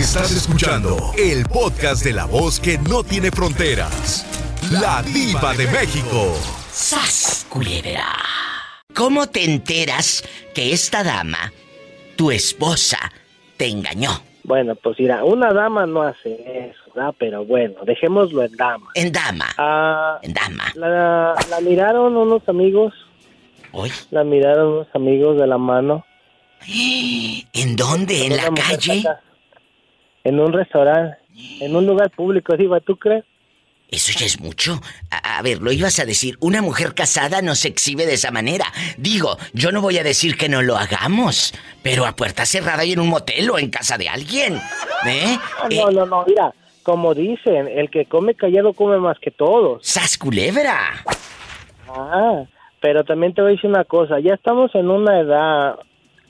Estás escuchando el podcast de la voz que no tiene fronteras. La diva de México. ¡Sas, culebra! ¿Cómo te enteras que esta dama, tu esposa, te engañó? Bueno, pues mira, una dama no hace eso, ¿verdad? Pero bueno, dejémoslo en dama. En dama. Ah, En dama. la, la miraron unos amigos, Hoy. la miraron unos amigos de la mano. ¿En dónde? ¿En Una la calle? En un restaurante, en un lugar público, diva, ¿tú crees? Eso ya es mucho. A, a ver, lo ibas a decir. Una mujer casada no se exhibe de esa manera. Digo, yo no voy a decir que no lo hagamos, pero a puerta cerrada y en un motel o en casa de alguien. ¿Eh? No, Eh, no, no, no, mira, como dicen, el que come callado come más que todos. ¡Sas culebra! Ah, pero también te voy a decir una cosa, ya estamos en una edad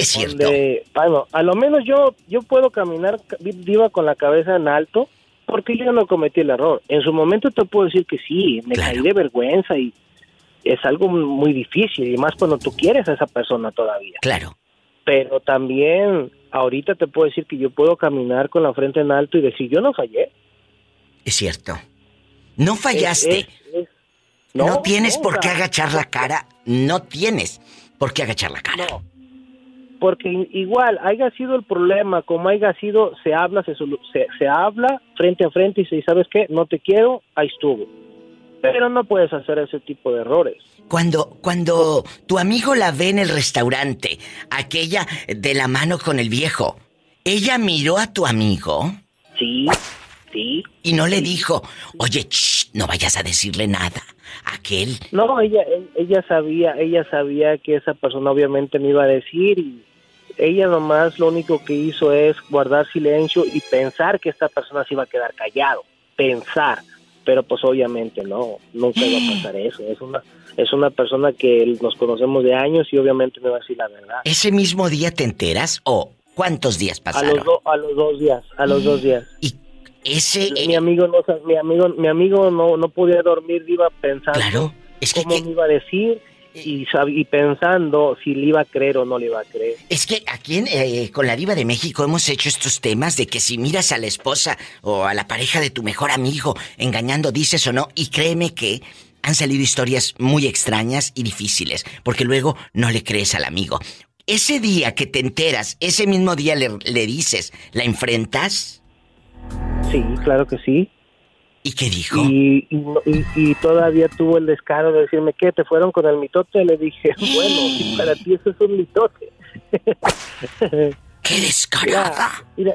Es cierto. donde, bueno, a lo menos yo yo puedo caminar viva con la cabeza en alto porque yo no cometí el error. En su momento te puedo decir que sí, me Claro. caí de vergüenza y es algo muy difícil y más cuando tú quieres a esa persona todavía. Claro. Pero también ahorita te puedo decir que yo puedo caminar con la frente en alto y decir, yo no fallé. Es cierto. No fallaste. Es- es- no, tienes no, por qué agachar la cara. No tienes por qué agachar la cara. No. Porque igual, haya sido el problema, como haya sido, se habla, se, se habla frente a frente y se dice, ¿sabes qué? No te quiero, ahí estuvo. Pero no puedes hacer ese tipo de errores. Cuando, cuando tu amigo la ve en el restaurante, aquella de la mano con el viejo, ella miró a tu amigo Sí, sí. y no le dijo, oye, shh, no vayas a decirle nada. Aquel. No, ella, e- ella sabía, ella sabía que esa persona obviamente me iba a decir y ella nomás lo único que hizo es guardar silencio y pensar que esta persona se iba a quedar callado. Pensar. Pero pues obviamente no, nunca iba a pasar eso. Es una, es una persona que nos conocemos de años y obviamente me va a decir la verdad. ¿Ese mismo día te enteras o cuántos días A pasaron? los, do- a los dos días, a los dos días. Y ese... Mi eh, amigo no, mi amigo, mi amigo no, no podía dormir, iba pensando claro, es que, cómo que- me iba a decir y, sab- y pensando si le iba a creer o no le iba a creer. es que aquí en, eh, con la diva de México hemos hecho estos temas de que si miras a la esposa o a la pareja de tu mejor amigo engañando, dices o no, y créeme que han salido historias muy extrañas y difíciles, porque luego no le crees al amigo. Ese día que te enteras, ese mismo día le, le dices, ¿la enfrentas? Sí, claro que sí. ¿Y qué dijo? Y, y, y- todavía tuvo el descaro de decirme que te fueron con el mitote. Le dije, bueno, para ti eso es un mitote. ¡Qué descarada! Mira,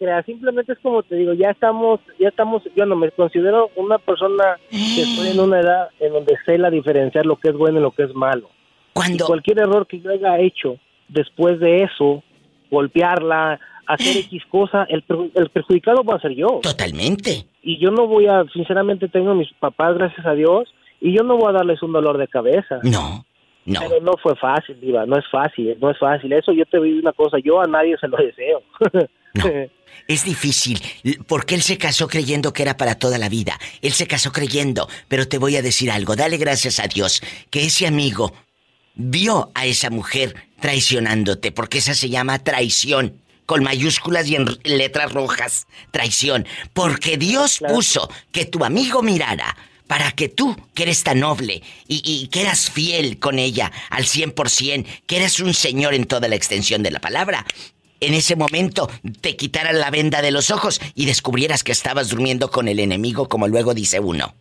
mira, simplemente es como te digo, ya estamos, ya estamos, yo no me considero una persona que estoy en una edad en donde sé la diferenciar lo que es bueno y lo que es malo. Y Cuando... cualquier error que yo haya hecho después de eso, golpearla, hacer X cosa, el, el perjudicado va a ser yo. Totalmente. Y yo no voy a, sinceramente tengo a mis papás, gracias a Dios, y yo no voy a darles un dolor de cabeza. No, no. Pero no fue fácil, Diva, no es fácil, no es fácil. Eso yo te digo una cosa, yo a nadie se lo deseo. No. Es difícil, porque él se casó creyendo que era para toda la vida. Él se casó creyendo, pero te voy a decir algo, dale gracias a Dios, que ese amigo vio a esa mujer traicionándote, porque esa se llama traición, con mayúsculas y en letras rojas, traición, porque Dios Claro. puso que tu amigo mirara. Para que tú, que eres tan noble y, y que eras fiel con ella al 100%, que eres un señor en toda la extensión de la palabra, en ese momento te quitaran la venda de los ojos y descubrieras que estabas durmiendo con el enemigo, como luego dice uno.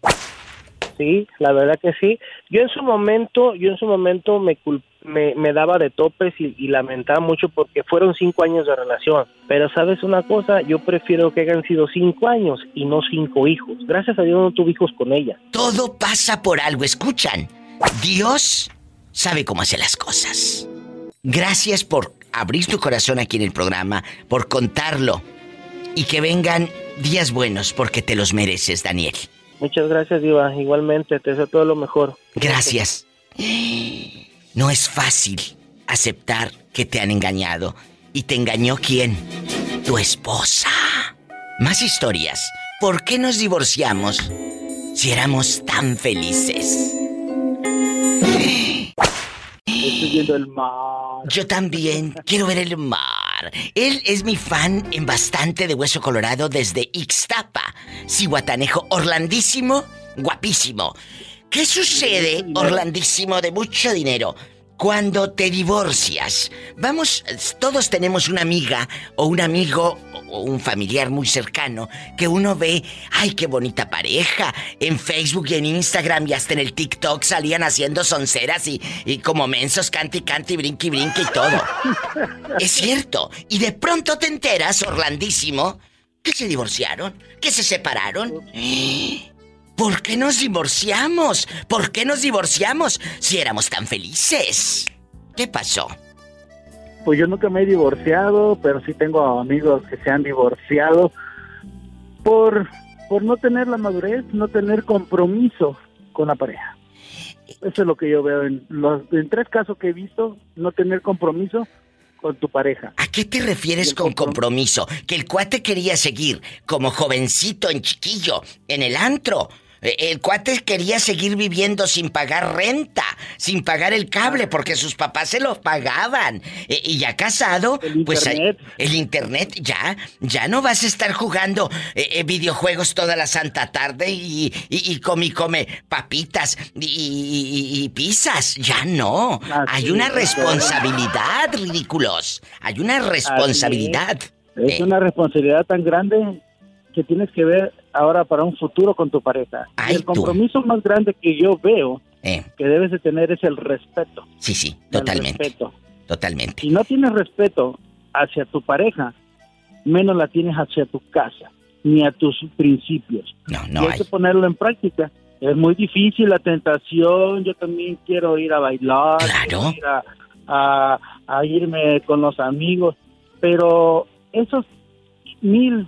Sí, la verdad que sí. Yo en su momento, yo en su momento me cul- me, me daba de topes y, y lamentaba mucho porque fueron cinco años de relación. Pero sabes una cosa, yo prefiero que hayan sido cinco años y no cinco hijos. Gracias a Dios no tuve hijos con ella. Todo pasa por algo, escuchan. Dios sabe cómo hace las cosas. Gracias por abrir tu corazón aquí en el programa, por contarlo. Y que vengan días buenos porque te los mereces, Daniel. Muchas gracias, Diva. Igualmente, te deseo todo lo mejor. Gracias. No es fácil aceptar que te han engañado. ¿Y te engañó quién? Tu esposa. Más historias. ¿Por qué nos divorciamos si éramos tan felices? Estoy viendo el mar. Yo también quiero ver el mar. Él es mi fan en bastante de Hueso Colorado desde Ixtapa, Cihuatanejo, Orlandísimo, guapísimo. ¿Qué sucede, Orlandísimo, de mucho dinero? Cuando te divorcias, vamos, todos tenemos una amiga o un amigo o un familiar muy cercano que uno ve, ay, qué bonita pareja. En Facebook y en Instagram y hasta en el TikTok salían haciendo sonceras y, y como mensos, canti, canti, brinqui, brinqui y todo. es cierto. Y de pronto te enteras, Orlandísimo, que se divorciaron, que se separaron. ¿Por qué nos divorciamos? ¿Por qué nos divorciamos si éramos tan felices? ¿Qué pasó? Pues yo nunca me he divorciado, pero sí tengo amigos que se han divorciado por, por no tener la madurez, no tener compromiso con la pareja. Eso es lo que yo veo en los en tres casos que he visto, no tener compromiso con tu pareja. ¿A qué te refieres con compromiso? Que el cuate quería seguir como jovencito en chiquillo en el antro el cuate quería seguir viviendo sin pagar renta, sin pagar el cable, porque sus papás se lo pagaban. Eh, y ya casado, pues el internet ya, ya no vas a estar jugando eh, videojuegos toda la santa tarde y, y, come come papitas y, pizzas. Ya no. Hay una responsabilidad, ridículos. Hay una responsabilidad. Es una responsabilidad tan grande que tienes que ver ahora para un futuro con tu pareja. el compromiso más grande que yo veo eh. que debes de tener es el respeto. Sí, sí, totalmente. respeto. Totalmente. Si no tienes respeto hacia tu pareja, menos la tienes hacia tu casa, ni a tus principios. No, no. hay que ponerlo en práctica. Es muy difícil la tentación. Yo también quiero ir a bailar, claro. ir a, a irme con los amigos, pero esos mil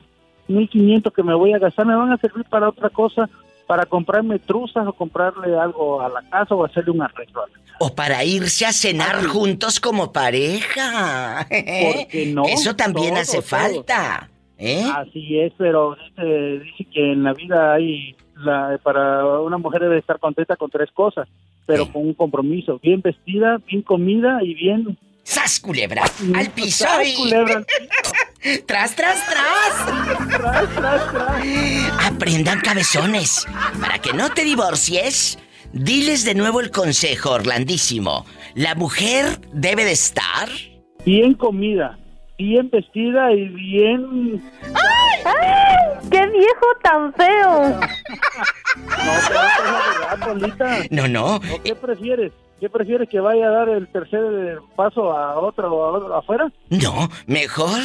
1500 que me voy a gastar me van a servir para otra cosa, para comprarme truzas o comprarle algo a la casa o hacerle un arreglo. O para irse a cenar juntos como pareja. no, Eso también hace falta. ¿eh? Así es, pero dice, que en la vida hay, la, para una mujer debe estar contenta con tres cosas, pero con un compromiso, bien vestida, bien comida y bien ¡Sas, culebra! ¡Al piso! culebra! ¡Tras, tras, tras! ¡Tras, tras, tras! Aprendan cabezones. Para que no te divorcies, diles de nuevo el consejo, Orlandísimo. La mujer debe de estar... Bien comida, bien vestida y bien... ¡Ay! ¡Ay! ¡Qué viejo tan feo! no, No, no. ¿Qué prefieres? ¿Qué prefieres que vaya a dar el tercer paso a otro, afuera? No, mejor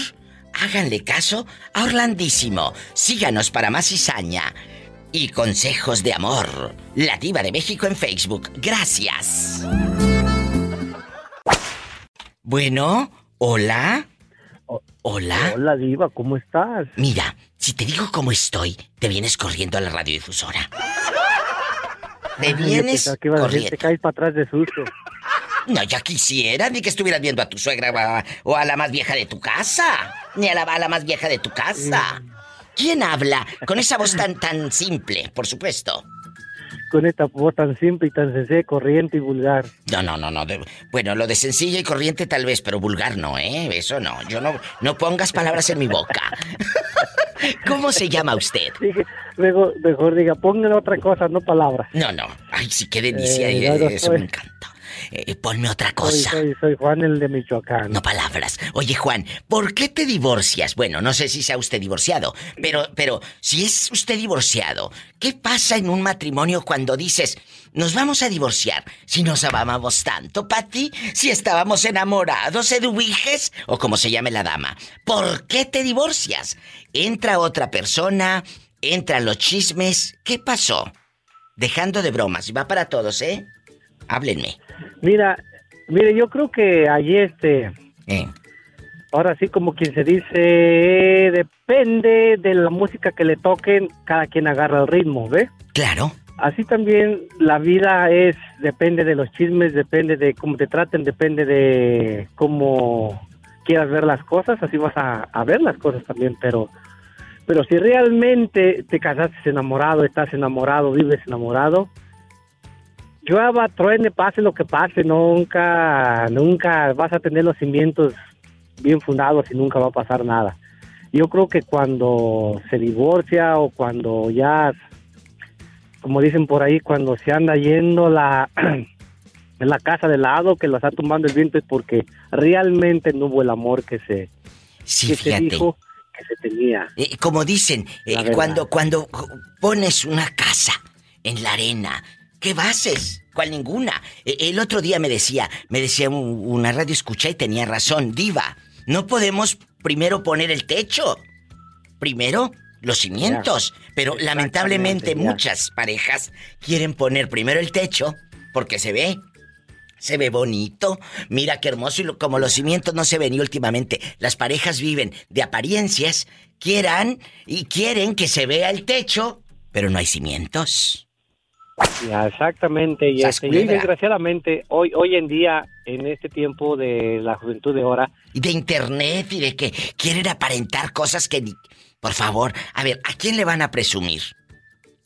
háganle caso a Orlandísimo. Síganos para más cizaña y consejos de amor. La Diva de México en Facebook. Gracias. Bueno, hola. Hola. Hola, Diva, ¿cómo estás? Mira, si te digo cómo estoy, te vienes corriendo a la radiodifusora. Te vienes que corriendo. Te caes para atrás de susto. No, ya quisiera ni que estuvieras viendo a tu suegra o a, la más vieja de tu casa. Ni a la, a la más vieja de tu casa. ¿Quién habla con esa voz tan, tan simple, por supuesto? Con esta voz tan simple y tan sencilla, corriente y vulgar. No, no, no, no. bueno, lo de sencilla y corriente tal vez, pero vulgar no, ¿eh? Eso no. Yo no, no pongas palabras en mi boca. ¿Cómo se llama usted? mejor, mejor diga, póngale otra cosa, no palabras. No, no. Ay, sí, qué delicia. Eh, eh, eso me encanta. Eh, ponme otra cosa. Soy, soy, Juan el de Michoacán. No palabras. Oye, Juan, ¿por qué te divorcias? Bueno, no sé si sea usted divorciado, pero, pero si es usted divorciado, ¿qué pasa en un matrimonio cuando dices, nos vamos a divorciar si nos amábamos tanto, Pati? Si estábamos enamorados, eduiges, o como se llame la dama. ¿Por qué te divorcias? Entra otra persona, entran los chismes. ¿Qué pasó? Dejando de bromas, y va para todos, ¿eh? Háblenme. Mira, mire, yo creo que allí este... Eh. Ahora sí, como quien se dice, depende de la música que le toquen, cada quien agarra el ritmo, ¿ve? Claro. Así también la vida es, depende de los chismes, depende de cómo te traten, depende de cómo quieras ver las cosas, así vas a, a ver las cosas también, pero pero si realmente te casaste enamorado, estás enamorado, vives enamorado, llueva, truene, pase lo que pase, nunca, nunca vas a tener los cimientos bien fundados y nunca va a pasar nada. Yo creo que cuando se divorcia o cuando ya, como dicen por ahí, cuando se anda yendo la, la casa de lado, que lo está tumbando el viento, es porque realmente no hubo el amor que se, Sí, que se dijo que se tenía. Eh, como dicen, eh, La cuando, cuando pones una casa en la arena, ¿qué bases? ¿Cuál ninguna? Eh, el otro día me decía, me decía un- una radio escucha y tenía razón, diva, no podemos primero poner el techo, primero los cimientos, pero lamentablemente muchas parejas quieren poner primero el techo porque se ve. Se ve bonito, mira qué hermoso y lo- como los cimientos no se ven y últimamente las parejas viven de apariencias, quieran y quieren que se vea el techo, pero no hay cimientos. Ya, exactamente. Y, este, desgraciadamente, hoy, hoy en día, en este tiempo de la juventud de ahora, Y de internet y de que quieren aparentar cosas que ni... Por favor, a ver, ¿a quién le van a presumir?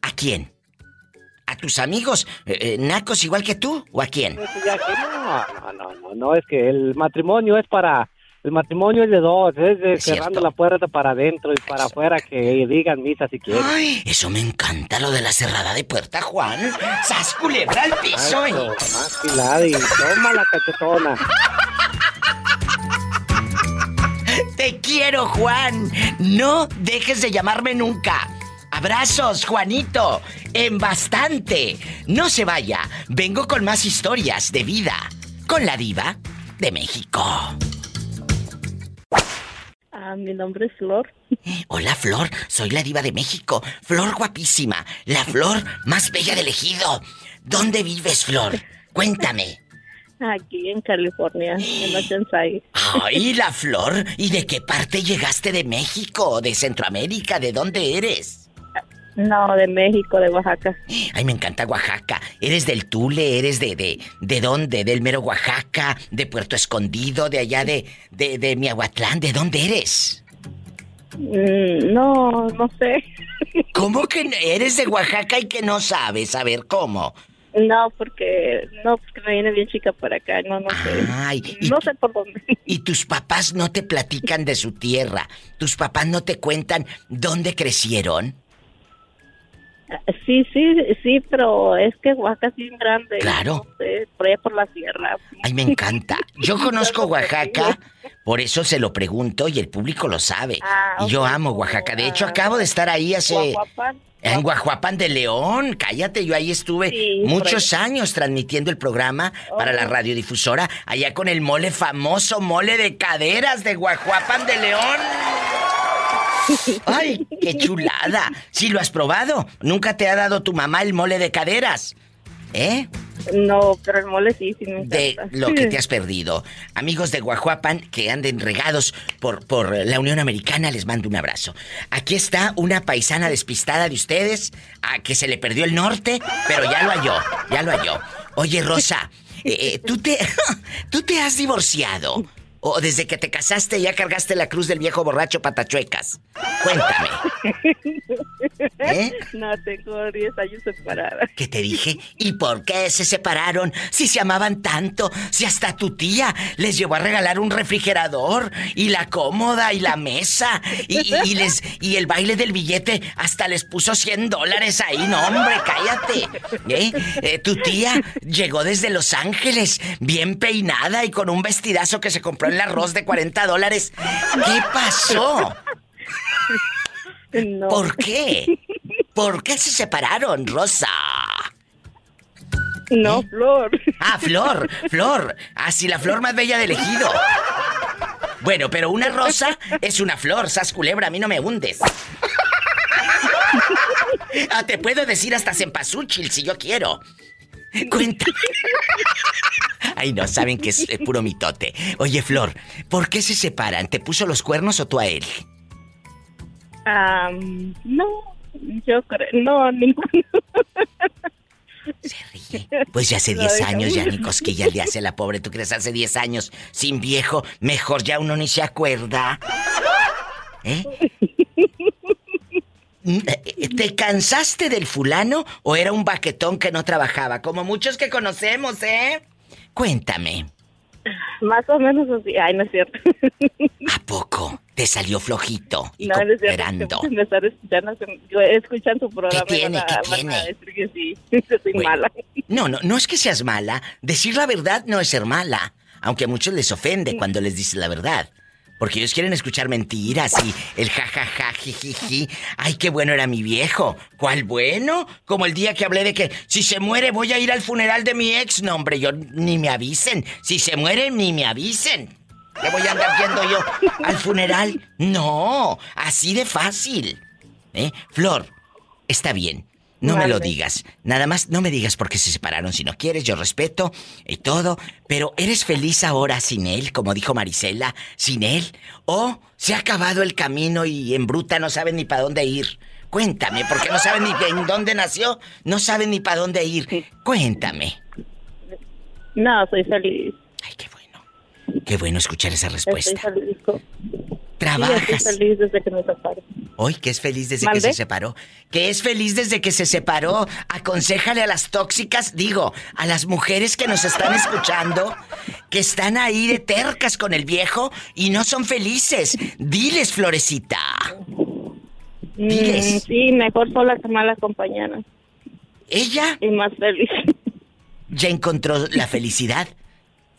¿A quién? ¿A tus amigos eh, eh, nacos igual que tú? ¿O a quién? pues, no, no, no, no, no, es que el matrimonio es para, el matrimonio es de dos, es de Es cerrando cierto. la puerta para adentro y para afuera que digan misa si quieren. Ay, eso me encanta lo de la cerrada de puerta, Juan. ¡Sas culebra al piso! Eh! más pilada y toma la cachetona. Te quiero, Juan. No dejes de llamarme nunca. Abrazos, Juanito. En bastante. No se vaya. Vengo con más historias de vida. Con la diva de México. Ah, mi nombre es Flor. Hola, Flor. Soy la diva de México. Flor guapísima. La flor más bella del ejido. ¿Dónde vives, Flor? Cuéntame. Aquí en California, en Oceanside. Ay, la flor. ¿Y de qué parte llegaste de México? ¿De Centroamérica? ¿De dónde eres? No, de México, de Oaxaca. Ay, me encanta Oaxaca. ¿Eres del Tule? ¿Eres de, de, de dónde? ¿Del mero Oaxaca? ¿De Puerto Escondido? ¿De allá de, de, de Miahuatlán? ¿De dónde eres? Mm, no, no sé. ¿Cómo que no- eres de Oaxaca y que no sabes? A ver, ¿cómo? No, porque no, porque me viene bien chica por acá. No, no sé. Ay, y, No sé por dónde. y tus papás no te platican de su tierra. Tus papás no te cuentan dónde crecieron. Sí, sí, sí, pero es que Oaxaca es bien grande. Claro. No sé, por allá por la sierra. Ay, me encanta. Yo conozco Oaxaca, por eso se lo pregunto y el público lo sabe. Ah, Y yo amo Oaxaca. De hecho, Ah. acabo de estar ahí hace... Guajuapan. En Guajuapan de León, cállate, yo ahí estuve Sí, muchos años transmitiendo el programa para la radiodifusora, allá con el mole famoso, mole de caderas de Guajuapan de León. ¡Ay, qué chulada! ¿Sí lo has probado? ¿Nunca te ha dado tu mamá el mole de caderas? ¿Eh? No, pero el mole sí, sí me de lo que te has perdido. Amigos de Guajuapan que anden regados por, por la Unión Americana, les mando un abrazo. Aquí está una paisana despistada de ustedes, a que se le perdió el norte, pero ya lo halló, ya lo halló. Oye, Rosa, eh, eh, ¿tú, te, ¿tú te has divorciado? ¿O desde que te casaste ya cargaste la cruz del viejo borracho patachuecas? Cuéntame. ¿Eh? No, tengo 10 años separada. ¿Qué te dije? ¿Y por qué se separaron? Si se amaban tanto, si hasta tu tía les llevó a regalar un refrigerador y la cómoda y la mesa y, y- y les y el baile del billete hasta les puso 100 dólares ahí, no hombre, cállate. ¿Eh? Eh, tu tía llegó desde Los Ángeles, bien peinada y con un vestidazo que se compró en el arroz de 40 dólares. ¿Qué pasó? No. ¿Por qué? ¿Por qué se separaron, Rosa? No, ¿Eh? Flor. Ah, Flor, Flor. Ah, sí, la flor más bella del ejido. Bueno, pero una rosa es una flor, sas culebra, a mí no me hundes. Ah, te puedo decir hasta cempasúchil si yo quiero. Cuenta. Ay, no, saben que es puro mitote. Oye, Flor, ¿por qué se separan? ¿Te puso los cuernos o tú a él? Am, no, yo creo. No, ninguno. Se ríe. Pues ya hace No, 10 déjame. años ya ni cosquilla le hace la pobre. ¿Tú crees hace 10 años sin viejo? Mejor ya uno ni se acuerda. ¿Eh? Mm, eh, ¿Te cansaste del fulano o era un baquetón que no trabajaba? Como muchos que conocemos, ¿eh? Cuéntame. Más o menos así. Ay, no es cierto. ¿A poco? Te salió flojito y no, no es cierto. Me escuchando, escuchan tu programa. ¿Qué tiene? a- ¿Qué tiene? a decir que sí, que soy Bueno, mala. No, no, no es que seas mala. Decir la verdad no es ser mala. Aunque a muchos les ofende cuando les dices la verdad. Porque ellos quieren escuchar mentiras y el jajaja, jijiji. Ay, qué bueno era mi viejo. ¿Cuál bueno? Como el día que hablé de que si se muere voy a ir al funeral de mi ex. No, hombre, yo ni me avisen. Si se muere, ni me avisen. ¿Qué voy a andar yendo yo al funeral? No, así de fácil. ¿Eh? Flor, está bien. No me lo digas. Nada más, no me digas por qué se separaron. Si no quieres, yo respeto y todo. Pero ¿eres feliz ahora sin él, como dijo Marisela? ¿Sin él? ¿O se ha acabado el camino y en bruta no saben ni para dónde ir? Cuéntame, porque no saben ni en dónde nació, no saben ni para dónde ir. Cuéntame. No, soy feliz. Ay, qué bueno. Qué bueno escuchar esa Estoy respuesta. feliz. Sí, estoy Trabajas. feliz desde que me separé. Hoy que es feliz desde que se separó. Que es feliz desde que se separó. Aconsejale a las tóxicas, digo, a las mujeres que nos están escuchando, que están ahí de tercas con el viejo y no son felices. Diles, Florecita. Mm, Diles. sí, mejor sola que mal acompañada. Ella Y más feliz. ya encontró la felicidad.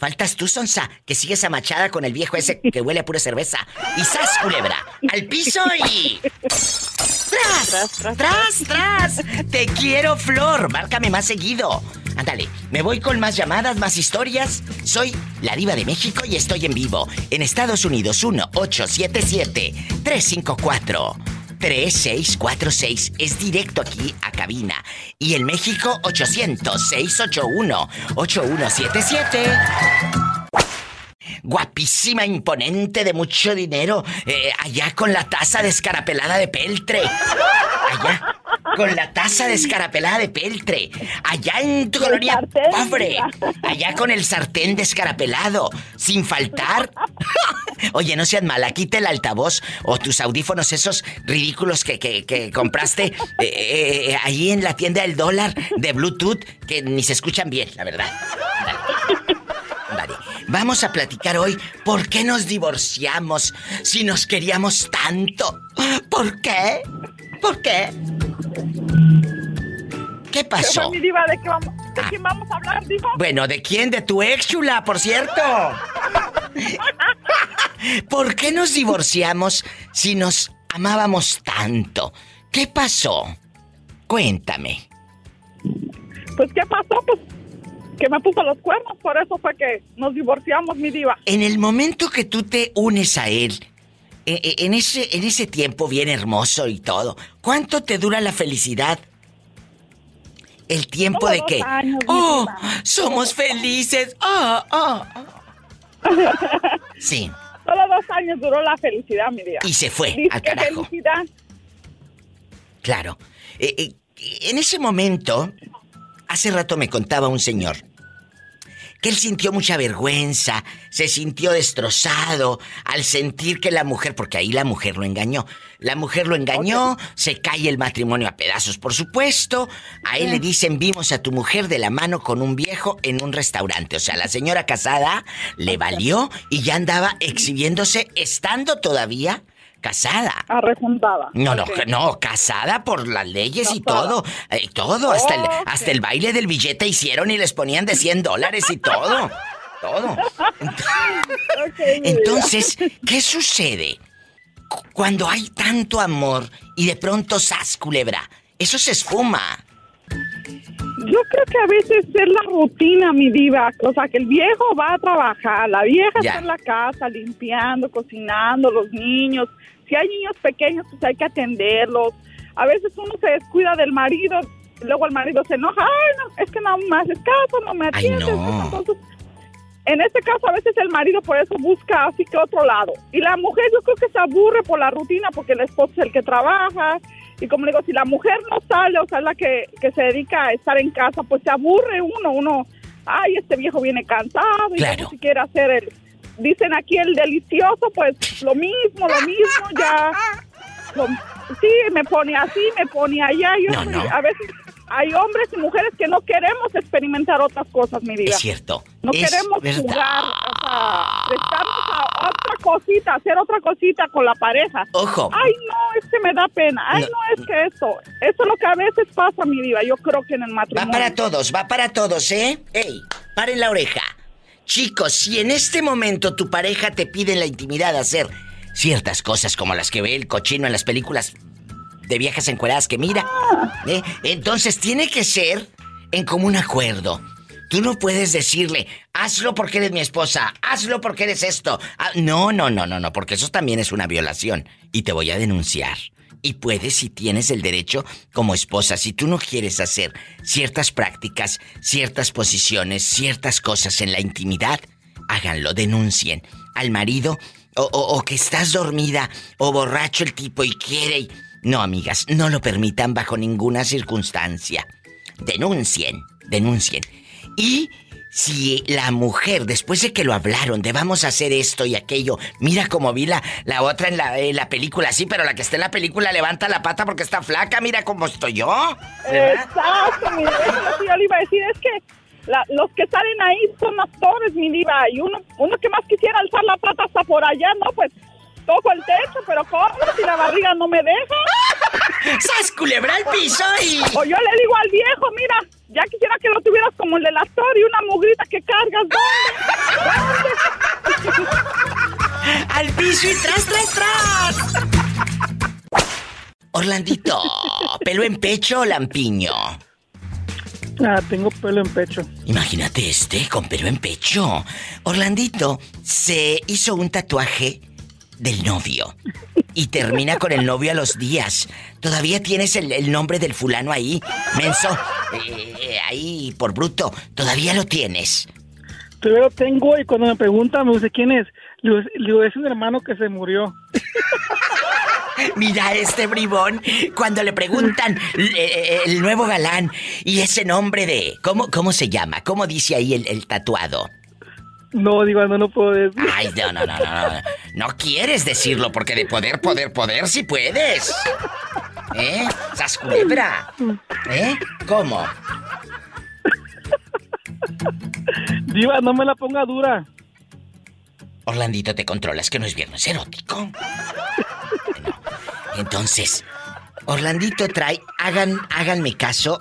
Faltas tú, Sonsa, que sigues amachada con el viejo ese que huele a pura cerveza. Y sas, culebra, al piso y... ¡Tras! ¡Tras, tras! Te quiero, Flor. Márcame más seguido. Ándale, me voy con más llamadas, más historias. Soy la diva de México y estoy en vivo. En Estados Unidos, 1-877-354-3646. Es directo aquí a cabina. Y en México, 800-681-8177. Guapísima, imponente, de mucho dinero. eh, allá con la taza descarapelada de peltre. Allá. Con la taza descarapelada de peltre. Allá en tu colonia sartén, pobre. Allá con el sartén descarapelado. Sin faltar. Oye, no seas mala, quita el altavoz o tus audífonos esos ridículos que, que- que compraste eh, eh, ahí en la tienda del dólar de Bluetooth que ni se escuchan bien, la verdad. Vale. Vamos a platicar hoy por qué nos divorciamos si nos queríamos tanto. ¿Por qué? ¿Por qué? ¿Qué pasó? mi diva, ¿de, qué vamos, ¿de Ah. quién vamos a hablar, dijo? Bueno, ¿de quién? De tu ex, chula, por cierto. ¿Por qué nos divorciamos si nos amábamos tanto? ¿Qué pasó? Cuéntame. Pues, ¿qué pasó? Pues, que me puso los cuernos, por eso fue que nos divorciamos, mi diva. En el momento que tú te unes a él, en ese, en ese tiempo bien hermoso y todo, ¿cuánto te dura la felicidad? El tiempo de que, años, oh, somos felices, oh, oh, oh". Sí, Solo dos años duró la felicidad, mi diva. y se fue Dice al carajo. felicidad. Claro. Eh, eh, en ese momento, hace rato me contaba un señor que él sintió mucha vergüenza, se sintió destrozado al sentir que la mujer, porque ahí la mujer lo engañó, la mujer lo engañó, se cae el matrimonio a pedazos, por supuesto, a él le dicen, vimos a tu mujer de la mano con un viejo en un restaurante, o sea, la señora casada le valió y ya andaba exhibiéndose estando todavía casada. Arrejuntada. No, no, Ok. no, casada por las leyes y todo. eh, todo, hasta, el, Ok. hasta el baile del billete hicieron y les ponían de 100 dólares y todo. Todo. Entonces, ¿qué sucede? Cu- Cuando hay tanto amor y de pronto sas, culebra, eso se esfuma. Yo creo que a veces es la rutina, mi diva. O sea, que el viejo va a trabajar, la vieja Ya. está en la casa limpiando, cocinando, los niños. Si hay niños pequeños, pues hay que atenderlos. A veces uno se descuida del marido, luego el marido se enoja. Ay, no, es que no me haces caso, no me Ay, atiendes. no. Entonces, en este caso, a veces el marido por eso busca así que otro lado. Y la mujer yo creo que se aburre por la rutina porque el esposo es el que trabaja. Y como digo, si la mujer no sale, o sea, es la que, que se dedica a estar en casa, pues se aburre uno. Uno, ay, este viejo viene cansado y Claro. luego si quiere hacer el... Dicen aquí el delicioso, pues lo mismo, lo mismo, ya... lo- sí, me pone así, me pone allá. Yo No, no. A veces hay hombres y mujeres que no queremos experimentar otras cosas, mi vida. Es cierto. No es queremos verdad. jugar, o sea, a otra cosita, hacer otra cosita con la pareja. Ojo. Ay, no, es que me da pena. Ay, No. no, es que esto. Eso es lo que a veces pasa, mi vida. Yo creo que en el Va matrimonio. para todos, va para todos, ¿eh? ¡Ey! Paren la oreja. Chicos, si en este momento tu pareja te pide en la intimidad hacer ciertas cosas como las que ve el cochino en las películas de viejas encueradas que mira, ¿eh? entonces tiene que ser en común acuerdo. Tú no puedes decirle, hazlo porque eres mi esposa, hazlo porque eres esto. Ah, no, no, no, no, no, porque eso también es una violación y te voy a denunciar. Y puedes si tienes el derecho como esposa, si tú no quieres hacer ciertas prácticas, ciertas posiciones, ciertas cosas en la intimidad, háganlo, denuncien al marido o, o- o que estás dormida o borracho el tipo y quiere. No, amigas, no lo permitan bajo ninguna circunstancia. Denuncien, denuncien. Y si la mujer, después de que lo hablaron, de vamos a hacer esto y aquello, mira como vi la, la otra en la, en la película, sí, pero la que está en la película levanta la pata porque está flaca, mira cómo estoy yo. Exacto, mi diva. Es lo que yo le iba a decir es que los que salen ahí son actores, mi diva. Y uno, uno que más quisiera alzar la pata hasta por allá, ¿no? Pues toco el techo, pero ¿cómo? Si la barriga no me deja. ¡Sas culebra al piso y... O yo le digo al viejo, mira, ya quisiera que lo tuvieras como el del actor y una mugrita que cargas. ¿Dónde? ¡Al piso y tras, tras, tras! Orlandito, ¿pelo en pecho o lampiño? Ah, tengo pelo en pecho. Imagínate este con pelo en pecho. Orlandito se hizo un tatuaje del novio y termina con el novio a los días. ¿Todavía tienes el, el nombre del fulano ahí? Menso, eh, eh, ahí por bruto. ¿Todavía lo tienes? Todavía lo tengo y cuando me preguntan, me dice quién es. Le digo, es un hermano que se murió. Mira este bribón cuando le preguntan eh, eh, el nuevo galán y ese nombre de... ¿Cómo, cómo se llama? ¿Cómo dice ahí el, el tatuado? No, digo, no, no puedo decir. Ay, no, no, no, no, no. No quieres decirlo porque de poder, poder, poder, sí puedes. ¿Eh? ¡Sas culebra! ¿Eh? ¿Cómo? Diva, no me la ponga dura. Orlandito, te controlas que no es viernes erótico. Bueno, entonces, Orlandito trae, hagan, háganme caso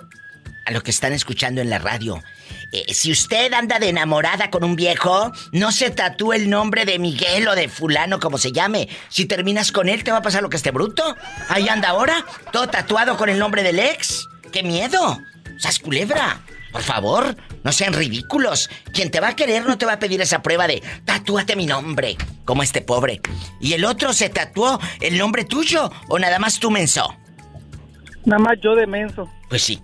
a lo que están escuchando en la radio. Eh, si usted anda de enamorada con un viejo, no se tatúe el nombre de Miguel o de fulano, como se llame. Si terminas con él, te va a pasar lo que esté bruto. Ahí anda ahora, todo tatuado con el nombre del ex. ¡Qué miedo! ¡Sas culebra! Por favor, no sean ridículos. Quien te va a querer no te va a pedir esa prueba de tatúate mi nombre, como este pobre. ¿Y el otro se tatuó el nombre tuyo o nada más tú menso? Nada más yo de menso. Pues sí.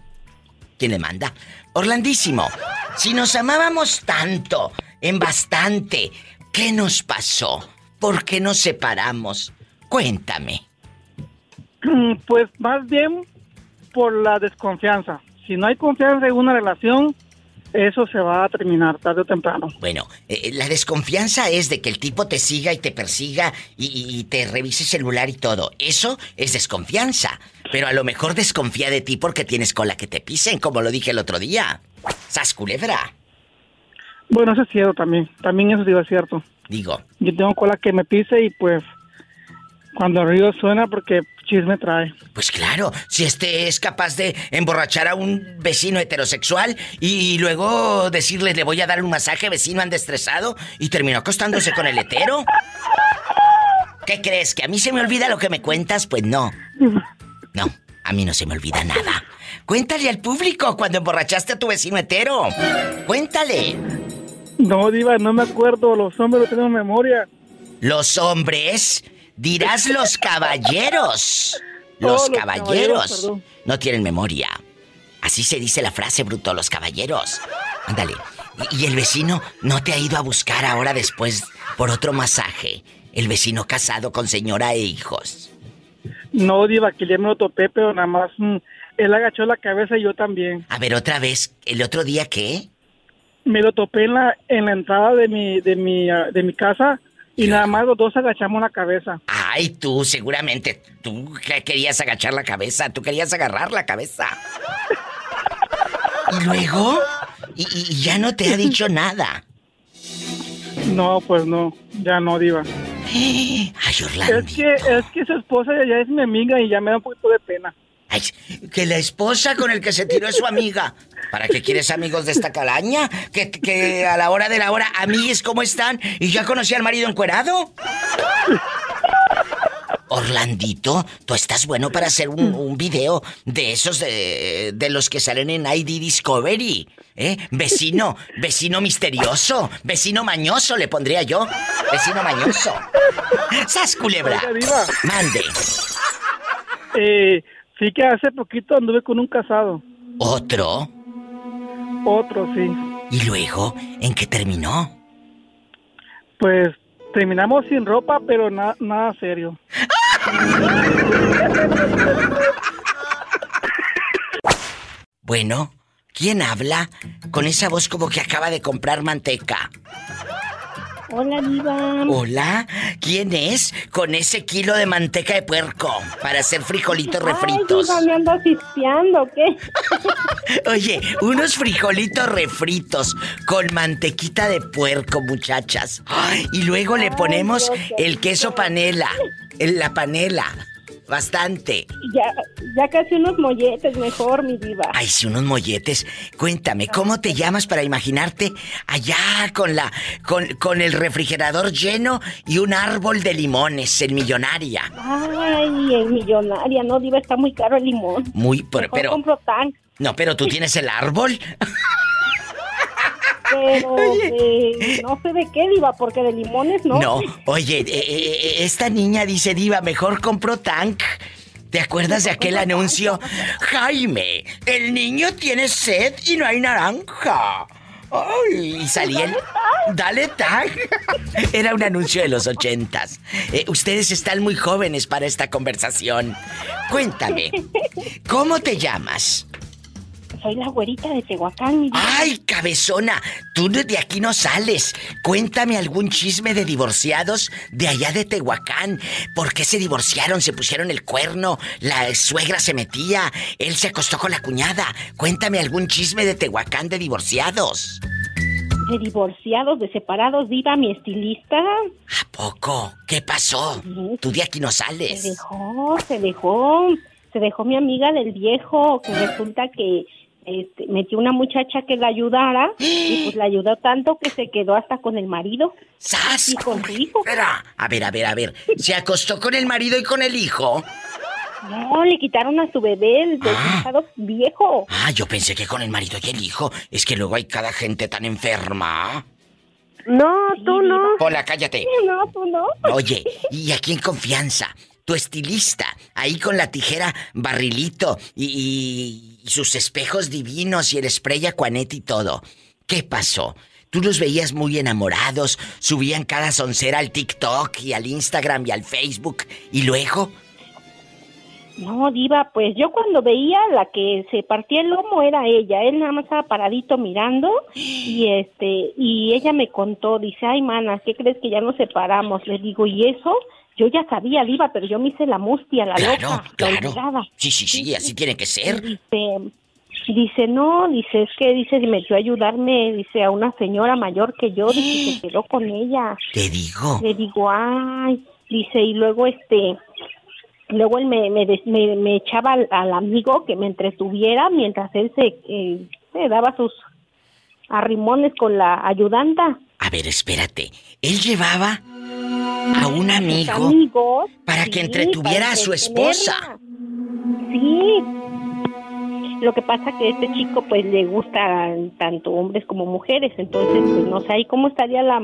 ¿Quién le manda? Orlandísimo, si nos amábamos tanto, en bastante, ¿qué nos pasó? ¿Por qué nos separamos? Cuéntame. Pues más bien por la desconfianza. Si no hay confianza en una relación, eso se va a terminar tarde o temprano. Bueno, eh, la desconfianza es de que el tipo te siga y te persiga y, y- y te revise celular y todo. Eso es desconfianza. Pero a lo mejor desconfía de ti porque tienes cola que te pisen, como lo dije el otro día. ¡Sas culebra! Bueno, eso es cierto también. También eso digo es cierto. Digo, Yo tengo cola que me pise y pues cuando el río suena porque chisme trae. Pues claro, si este es capaz de emborrachar a un vecino heterosexual y, luego decirle le voy a dar un masaje, vecino anda estresado y terminó acostándose con el hetero. ¿Qué crees? ¿Que a mí se me olvida lo que me cuentas? Pues no. No, a mí no se me olvida nada. Cuéntale al público cuando emborrachaste a tu vecino hetero. Cuéntale. No, Diva, no me acuerdo. Los hombres no tenemos memoria. Los hombres, dirás los caballeros. Oh, Los caballeros caballeros, no tienen memoria. Así se dice la frase, bruto, los caballeros. Ándale. Y el vecino no te ha ido a buscar ahora después por otro masaje. El vecino casado con señora e hijos. No, Diva, que ya me lo topé, pero nada más mm, él agachó la cabeza y yo también. A ver, otra vez, ¿el otro día qué? Me lo topé en la, en la entrada de mi, de mi, ah, de mi casa y nada más los dos agachamos la cabeza. Ay, tú, seguramente, tú que querías agachar la cabeza, tú querías agarrar la cabeza. ¿Y luego? Y, y- y ya no te ha dicho nada. No, pues no, ya no, Diva. Ay, Es Orlando. que, es que su esposa ya es mi amiga y ya me da un poquito de pena. Ay, que la esposa con el que se tiró es su amiga. ¿Para qué quieres amigos de esta calaña? Que, que a la hora de la hora, amigues, ¿cómo están? ¿Y ya conocí al marido encuerado? Orlandito, tú estás bueno para hacer un, un video de esos de, de los que salen en ID Discovery. ¿Eh? Vecino, vecino misterioso, vecino mañoso le pondría yo. Vecino mañoso. ¡Sas, culebra! Oiga. Mande. Eh, sí que hace poquito anduve con un casado. ¿Otro? Otro, sí. ¿Y luego? ¿En qué terminó? Pues terminamos sin ropa, pero na- nada serio. Bueno, ¿quién habla? Con esa voz como que acaba de comprar manteca. Hola, Diva. Hola, ¿quién es? Con ese kilo de manteca de puerco para hacer frijolitos refritos. Ay, Diva, ¿me andas espiando o qué? Oye, unos frijolitos refritos con mantequita de puerco, muchachas. Ay, y luego le ponemos el queso panela, el- la panela. Bastante. Ya, ya casi unos molletes mejor, mi Diva. Ay, sí, unos molletes. Cuéntame, ¿cómo te llamas para imaginarte allá con la con, con el refrigerador lleno y un árbol de limones en Millonaria? Ay, el millonaria, no, Diva, está muy caro el limón. Muy, pero, Mejor pero compro tan, no, pero tú tienes el árbol. Pero de- no sé de qué, Diva, porque de limones no. No, oye, eh, eh, eh, esta niña dice diva, mejor compro tank. ¿Te acuerdas de aquel anuncio? Jaime, el niño tiene sed y no hay naranja. Ay, y salía el... Dale tag. Era un anuncio de los ochentas. Eh, ustedes están muy jóvenes para esta conversación. Cuéntame, ¿cómo te llamas? Soy la güerita de Tehuacán, mi. ¡Ay, cabezona! Tú de aquí no sales. Cuéntame algún chisme de divorciados de allá de Tehuacán. ¿Por qué se divorciaron? ¿Se pusieron el cuerno? ¿La suegra se metía? ¿Él se acostó con la cuñada? Cuéntame algún chisme de Tehuacán de divorciados. De divorciados, de separados, Diva, mi estilista. ¿A poco? ¿Qué pasó? Tú de aquí no Se sales. dejó, se dejó, se dejó mi amiga del viejo, que resulta que este, metió una muchacha que la ayudara y pues la ayudó tanto que se quedó hasta con el marido ¡Sas! y con su hijo. Espera. A ver, a ver, a ver. ¿Se acostó con el marido y con el hijo? No, le quitaron a su bebé el desdichado viejo. Ah, yo pensé que con el marido y el hijo. Es que luego hay cada gente tan enferma. No, tú no. Hola, cállate. No, tú no. Oye, y aquí en confianza, tu estilista, ahí con la tijera barrilito y sus espejos divinos y el spray Aquanet y todo. ¿Qué pasó? Tú los veías muy enamorados, subían cada soncera al TikTok y al Instagram y al Facebook, y luego, No, diva, pues yo cuando veía la que se partía el lomo era ella, él nada más estaba paradito mirando y este y ella me contó, dice, "Ay, mana, ¿qué crees que ya nos separamos?" Le digo, "¿Y eso?" Yo ya sabía, diva, pero yo me hice la mustia, la claro, loca, la claro. olvidada. Sí, sí, sí, así tiene que ser. Dice, dice, no, dice, es que, dice, metió a ayudarme, dice, a una señora mayor que yo, dice, se quedó con ella. Te digo. Le digo, ay, dice, y luego este, luego él me, me, me, me echaba al, al amigo que me entretuviera mientras él se, eh, se daba sus arrimones con la ayudanta. A ver, espérate. Él llevaba a un amigo amigos, para que entretuviera para a su esposa. Sí. Lo que pasa que a este chico pues le gustan tanto hombres como mujeres, entonces pues no sé ahí cómo estaría la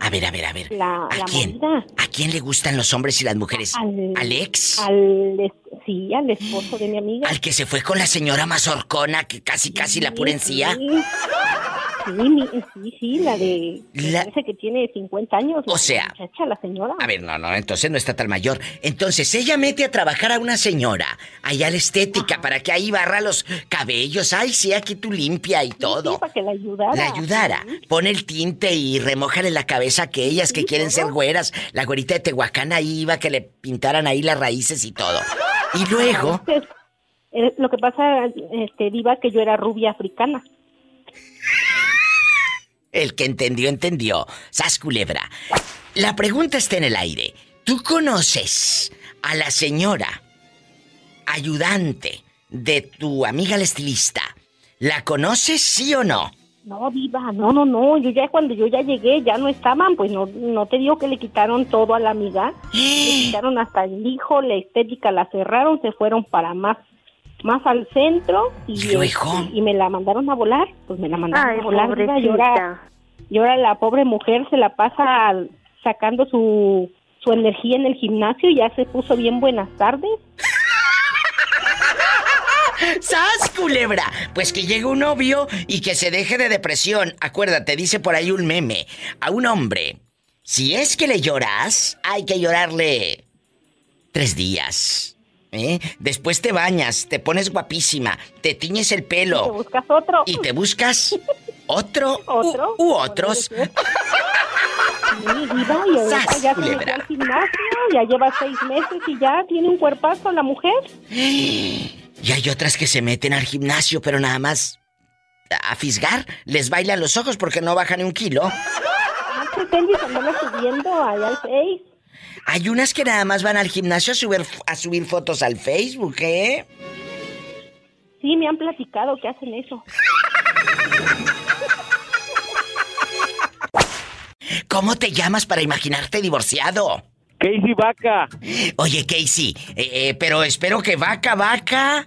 A ver, a ver, a ver. la, ¿A la quién? ¿A quién le gustan los hombres y las mujeres? Al- ¿Alex? Al sí, al esposo de mi amiga. ¿Al que se fue con la señora mazorcona que casi casi la pura encía? Sí, sí, sí, sí, la de La- parece que tiene 50 años. O la sea- muchacha, la señora. A ver, no, no, entonces no está tan mayor. Entonces ella mete a trabajar a una señora, allá a la estética, para que ahí barra los cabellos. Ay, sí, aquí tú limpia y Sí, todo. para que la ayudara. La ayudara. Pone el tinte y remójale la cabeza a aquellas que Sí, quieren ser güeras. La güerita de Tehuacán ahí iba que le pintaran ahí las raíces y todo. Y luego, eh, lo que pasa, este, Diva, que yo era rubia africana. El que entendió, entendió. Sas culebra. La pregunta está en el aire. ¿Tú conoces a la señora ayudante de tu amiga la estilista? ¿La conoces, sí o no? No, Diva, no, no, no. Yo ya cuando yo ya llegué, ya no estaban. Pues no, no te digo que le quitaron todo a la amiga. le quitaron hasta el hijo, la estética la cerraron, se fueron para más más al centro y, ¿Y este, y me la mandaron a volar. Pues me la mandaron Ay, a volar. Diva, y ahora, y ahora la pobre mujer se la pasa al- sacando su, su energía en el gimnasio. Ya se puso bien buenas tardes. ¡Sas, culebra! Pues que llegue un novio y que se deje de depresión. Acuérdate, dice por ahí un meme. A un hombre, si es que le lloras, hay que llorarle tres días. ¿eh? Después te bañas, te pones guapísima, te tiñes el Te pelo buscas otro. y te buscas otro, ¿Otro? u, u otros. Diva, y ahorita ¡Sas, ya se metió al gimnasio, ya lleva seis meses y ya tiene un cuerpazo la mujer. Y hay otras que se meten al gimnasio, pero nada más a fisgar, les bailan los ojos porque no bajan ni un kilo. Andaba subiendo allá al Face. Hay unas que nada más van al gimnasio a subir, a subir fotos al Facebook, ¿eh? Sí, me han platicado que hacen eso. ¿Cómo te llamas para imaginarte divorciado? Casey Vaca. Oye, Casey, eh, eh, pero espero que vaca, vaca,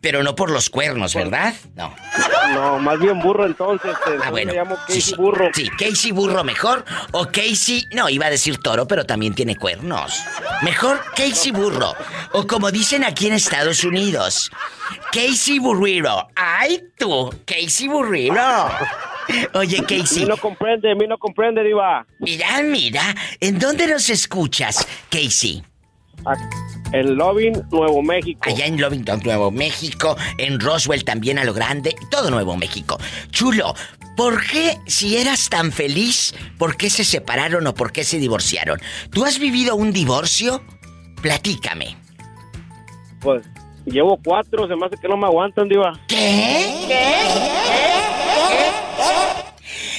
pero no por los cuernos, ¿verdad? No. No, más bien burro entonces. entonces Ah, bueno. Me llamo Sí, Casey sí. Burro. Sí, Casey burro mejor. O Casey, no, iba a decir toro, pero también tiene cuernos. Mejor Casey burro. O como dicen aquí en Estados Unidos, Casey burrero. ¡Ay tú! Casey burrero. Oye, Casey, no comprende, mi no comprende, Diva. mira, mira, ¿en dónde nos escuchas, Casey? En Loving, Nuevo México. Allá en Lovington, Nuevo México, en Roswell también a lo grande, todo Nuevo México. Chulo, ¿por qué si eras tan feliz, por qué se separaron o por qué se divorciaron? ¿Tú has vivido un divorcio? Platícame. Pues llevo cuatro, se me hace que no me aguantan, Diva.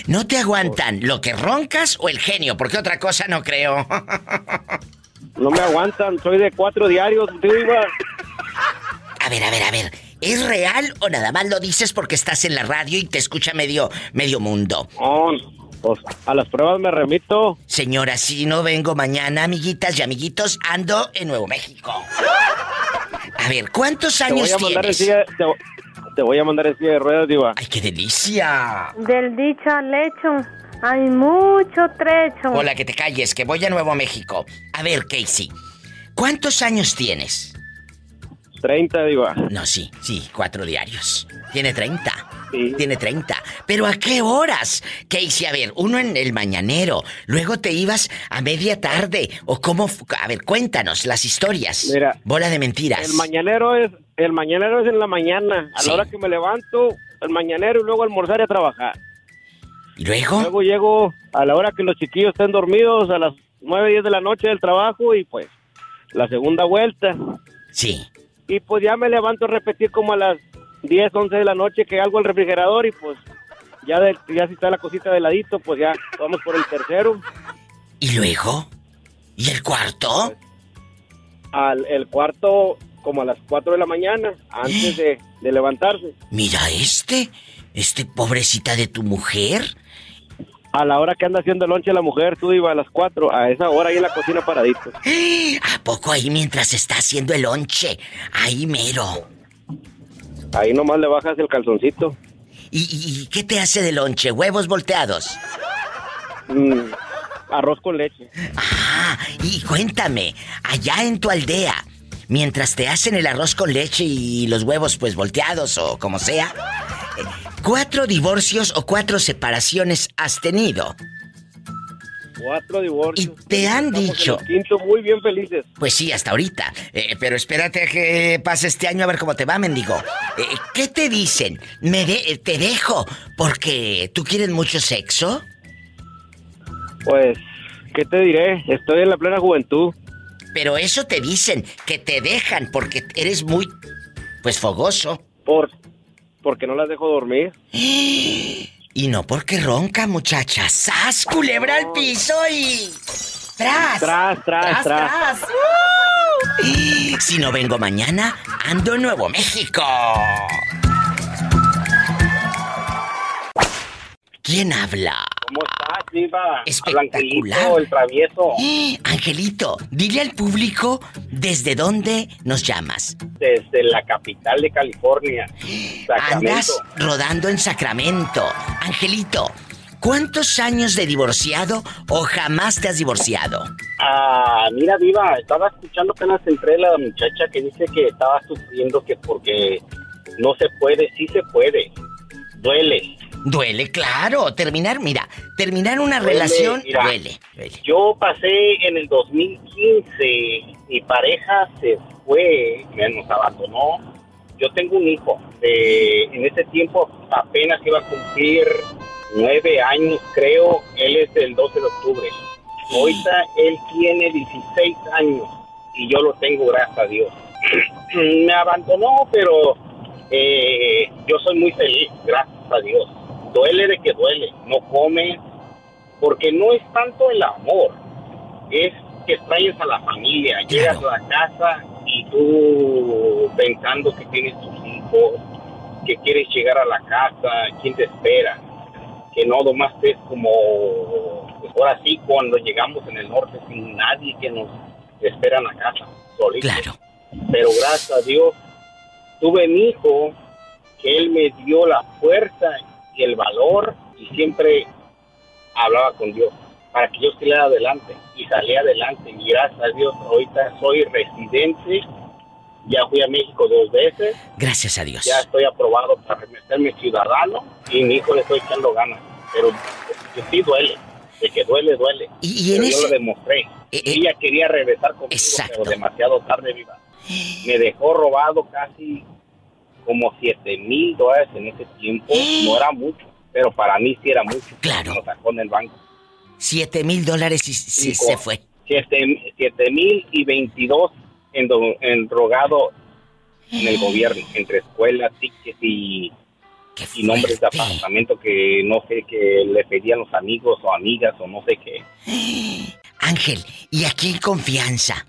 ¿No te aguantan lo que roncas o el genio? Porque otra cosa no creo. No me aguantan, soy de cuatro diarios, Diva. A ver, a ver, a ver. ¿Es real o nada más lo dices porque estás en la radio y te escucha medio, medio mundo? Oh, pues a las pruebas me remito. Señora, si no vengo mañana, amiguitas y amiguitos, ando en Nuevo México. A ver, ¿cuántos Te años voy a mandar en tienes? te, te voy a mandar en silla de ruedas, Diva. ¡Ay, qué delicia! Del dicho al hecho hay mucho trecho. Hola, que te calles, que voy a Nuevo México. A ver, Casey, ¿cuántos años tienes? 30, Diva. No, sí, sí, cuatro diarios. Tiene 30. Sí. Tiene 30. ¿Pero a qué horas? Casey, a ver, uno en el mañanero, luego te ibas a media tarde, o cómo... fu- A ver, cuéntanos las historias. Mira, Bola de mentiras. El mañanero es el mañanero es en la mañana, a Sí. la hora que me levanto, el mañanero y luego almorzar y a trabajar. ¿Y luego? Luego llego a la hora que los chiquillos estén dormidos, a las 9, 10 de la noche del trabajo y pues la segunda vuelta. Sí. Y pues ya me levanto a repetir como a las 10, 11 de la noche que algo al refrigerador y pues ya, de- ya si está la cosita de ladito, pues ya vamos por el tercero. ¿Y luego? ¿Y el cuarto? Al el cuarto como a las 4 de la mañana, antes de, de levantarse. Mira este, este pobrecita de tu mujer. A la hora que anda haciendo el lonche la mujer, tú ibas a las 4, a esa hora ahí en la cocina paradito. ¿A poco ahí mientras está haciendo el lonche? Ahí mero. Ahí nomás le bajas el calzoncito. ¿Y, y- y qué te hace de lonche? ¿Huevos volteados? Mm, arroz con leche. Ah, y cuéntame, allá en tu aldea, mientras te hacen el arroz con leche y los huevos pues volteados o como sea, ¿cuatro divorcios o cuatro separaciones has tenido? Cuatro divorcios. Y te han Estamos dicho... quinto muy bien felices. Pues sí, hasta ahorita. Eh, pero espérate a que pase este año a ver cómo te va, mendigo. Eh, ¿Qué te dicen? Me de- eh, te dejo porque tú quieres mucho sexo. Pues, ¿qué te diré? Estoy en la plena juventud. Pero eso te dicen, que te dejan porque eres muy... Pues fogoso. Por, porque no las dejo dormir. Y no porque ronca, muchacha. ¡Sas, culebra al piso y... ¡Tras! Tras, tras, tras. ¡Uh! Si no vengo mañana, ando en Nuevo México. ¿Quién habla? ¿Cómo estás, Diva? Espectacular. Angelito, el travieso. Angelito, dile al público desde dónde nos llamas. Desde la capital de California, Andas rodando en Sacramento. Angelito, ¿cuántos años de divorciado o jamás te has divorciado? Ah, mira, Diva, estaba escuchando apenas entré la muchacha que dice que estaba sufriendo que porque no se puede, sí se puede. Duele. Duele, claro. Terminar, mira, terminar una Duele, relación mira. duele. duele. Yo pasé en el 2015, mi pareja se fue, me nos abandonó. Yo tengo un hijo, de, en ese tiempo apenas iba a cumplir nueve años, creo, él es del 12 de octubre. Ahorita él tiene 16 años y yo lo tengo, gracias a Dios. me abandonó, pero eh, yo soy muy feliz, gracias a Dios. Duele de que duele, no come, porque no es tanto el amor, es que extrañas a la familia, llegas a la casa y tú pensando que tienes tus hijos, que quieres llegar a la casa, quién te espera, que no nomás es como, pues ahora sí, cuando llegamos en el norte sin nadie que nos espera en la casa, solitos. Claro. Pero gracias a Dios tuve mi hijo, que él me dio la fuerza y el valor y siempre hablaba con Dios para que yo saliera adelante y salí adelante y gracias a Dios ahorita soy residente ya fui a México dos veces. Gracias a Dios. ya estoy aprobado para meterme ciudadano y mi hijo le estoy echando ganas pero que sí duele de que duele duele. Y- y en Pero yo ese- lo demostré ella quería regresar conmigo pero demasiado tarde viva. Me dejó robado casi como 7 mil dólares en ese tiempo. No era mucho, pero para mí sí era mucho. Claro. Lo sacó en el banco. Siete mil dólares y sí se fue. 7 mil y 22 en, do- en drogado en el gobierno, entre escuelas, tickets y, y nombres de apartamento que no sé, que le pedían los amigos o amigas o no sé qué. Ángel, y aquí en confianza.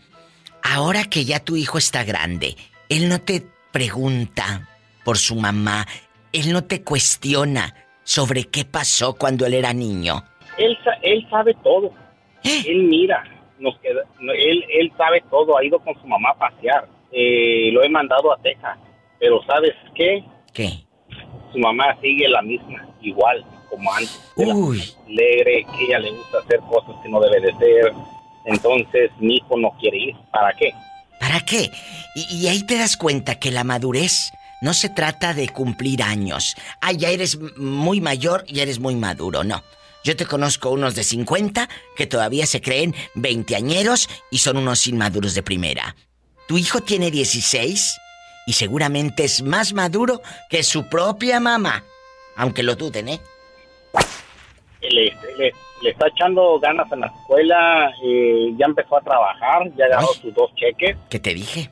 Ahora que ya tu hijo está grande, él no te pregunta por su mamá, él no te cuestiona sobre qué pasó cuando él era niño. Él, él sabe todo. Él mira, nos queda, él, él sabe todo. Ha ido con su mamá a pasear. Eh, lo he mandado a Texas. Pero ¿sabes qué? ¿Qué? Su mamá sigue la misma, igual como antes. Uy. alegre, que ella le gusta hacer cosas que no debe de ser. Entonces mi hijo no quiere ir. ¿Para qué? ¿Para qué? Y, y ahí te das cuenta que la madurez no se trata de cumplir años. Ah, ya eres muy mayor, ya eres muy maduro, no. Yo te conozco unos de 50 que todavía se creen veinteañeros y son unos inmaduros de primera. Tu hijo tiene 16 y seguramente es más maduro que su propia mamá. Aunque lo duden, ¿eh? Le, le- le está echando ganas en la escuela. eh, ya empezó a trabajar. Ya agarró sus dos cheques. ¿Qué te dije?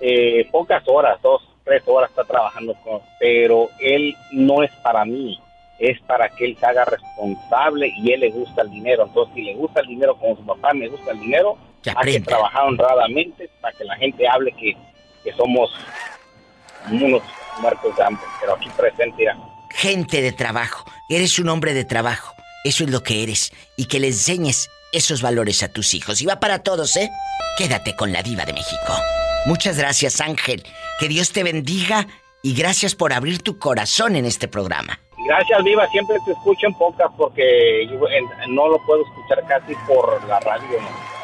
eh, pocas horas, dos, tres horas está trabajando con, pero él no es para mí, es para que él se haga responsable y él le gusta el dinero. Entonces, si le gusta el dinero como su papá me gusta el dinero, Que hay que trabajar honradamente para que la gente hable que, que somos unos muertos de hambre. Pero aquí presente, ya. Gente de trabajo. Eres un hombre de trabajo. Eso es lo que eres. Y que le enseñes esos valores a tus hijos. Y va para todos, ¿eh? Quédate con la diva de México. Muchas gracias, Ángel. Que Dios te bendiga y gracias por abrir tu corazón en este programa. Gracias, Viva. Siempre te escucho en pocas porque yo, no lo puedo escuchar casi por la radio.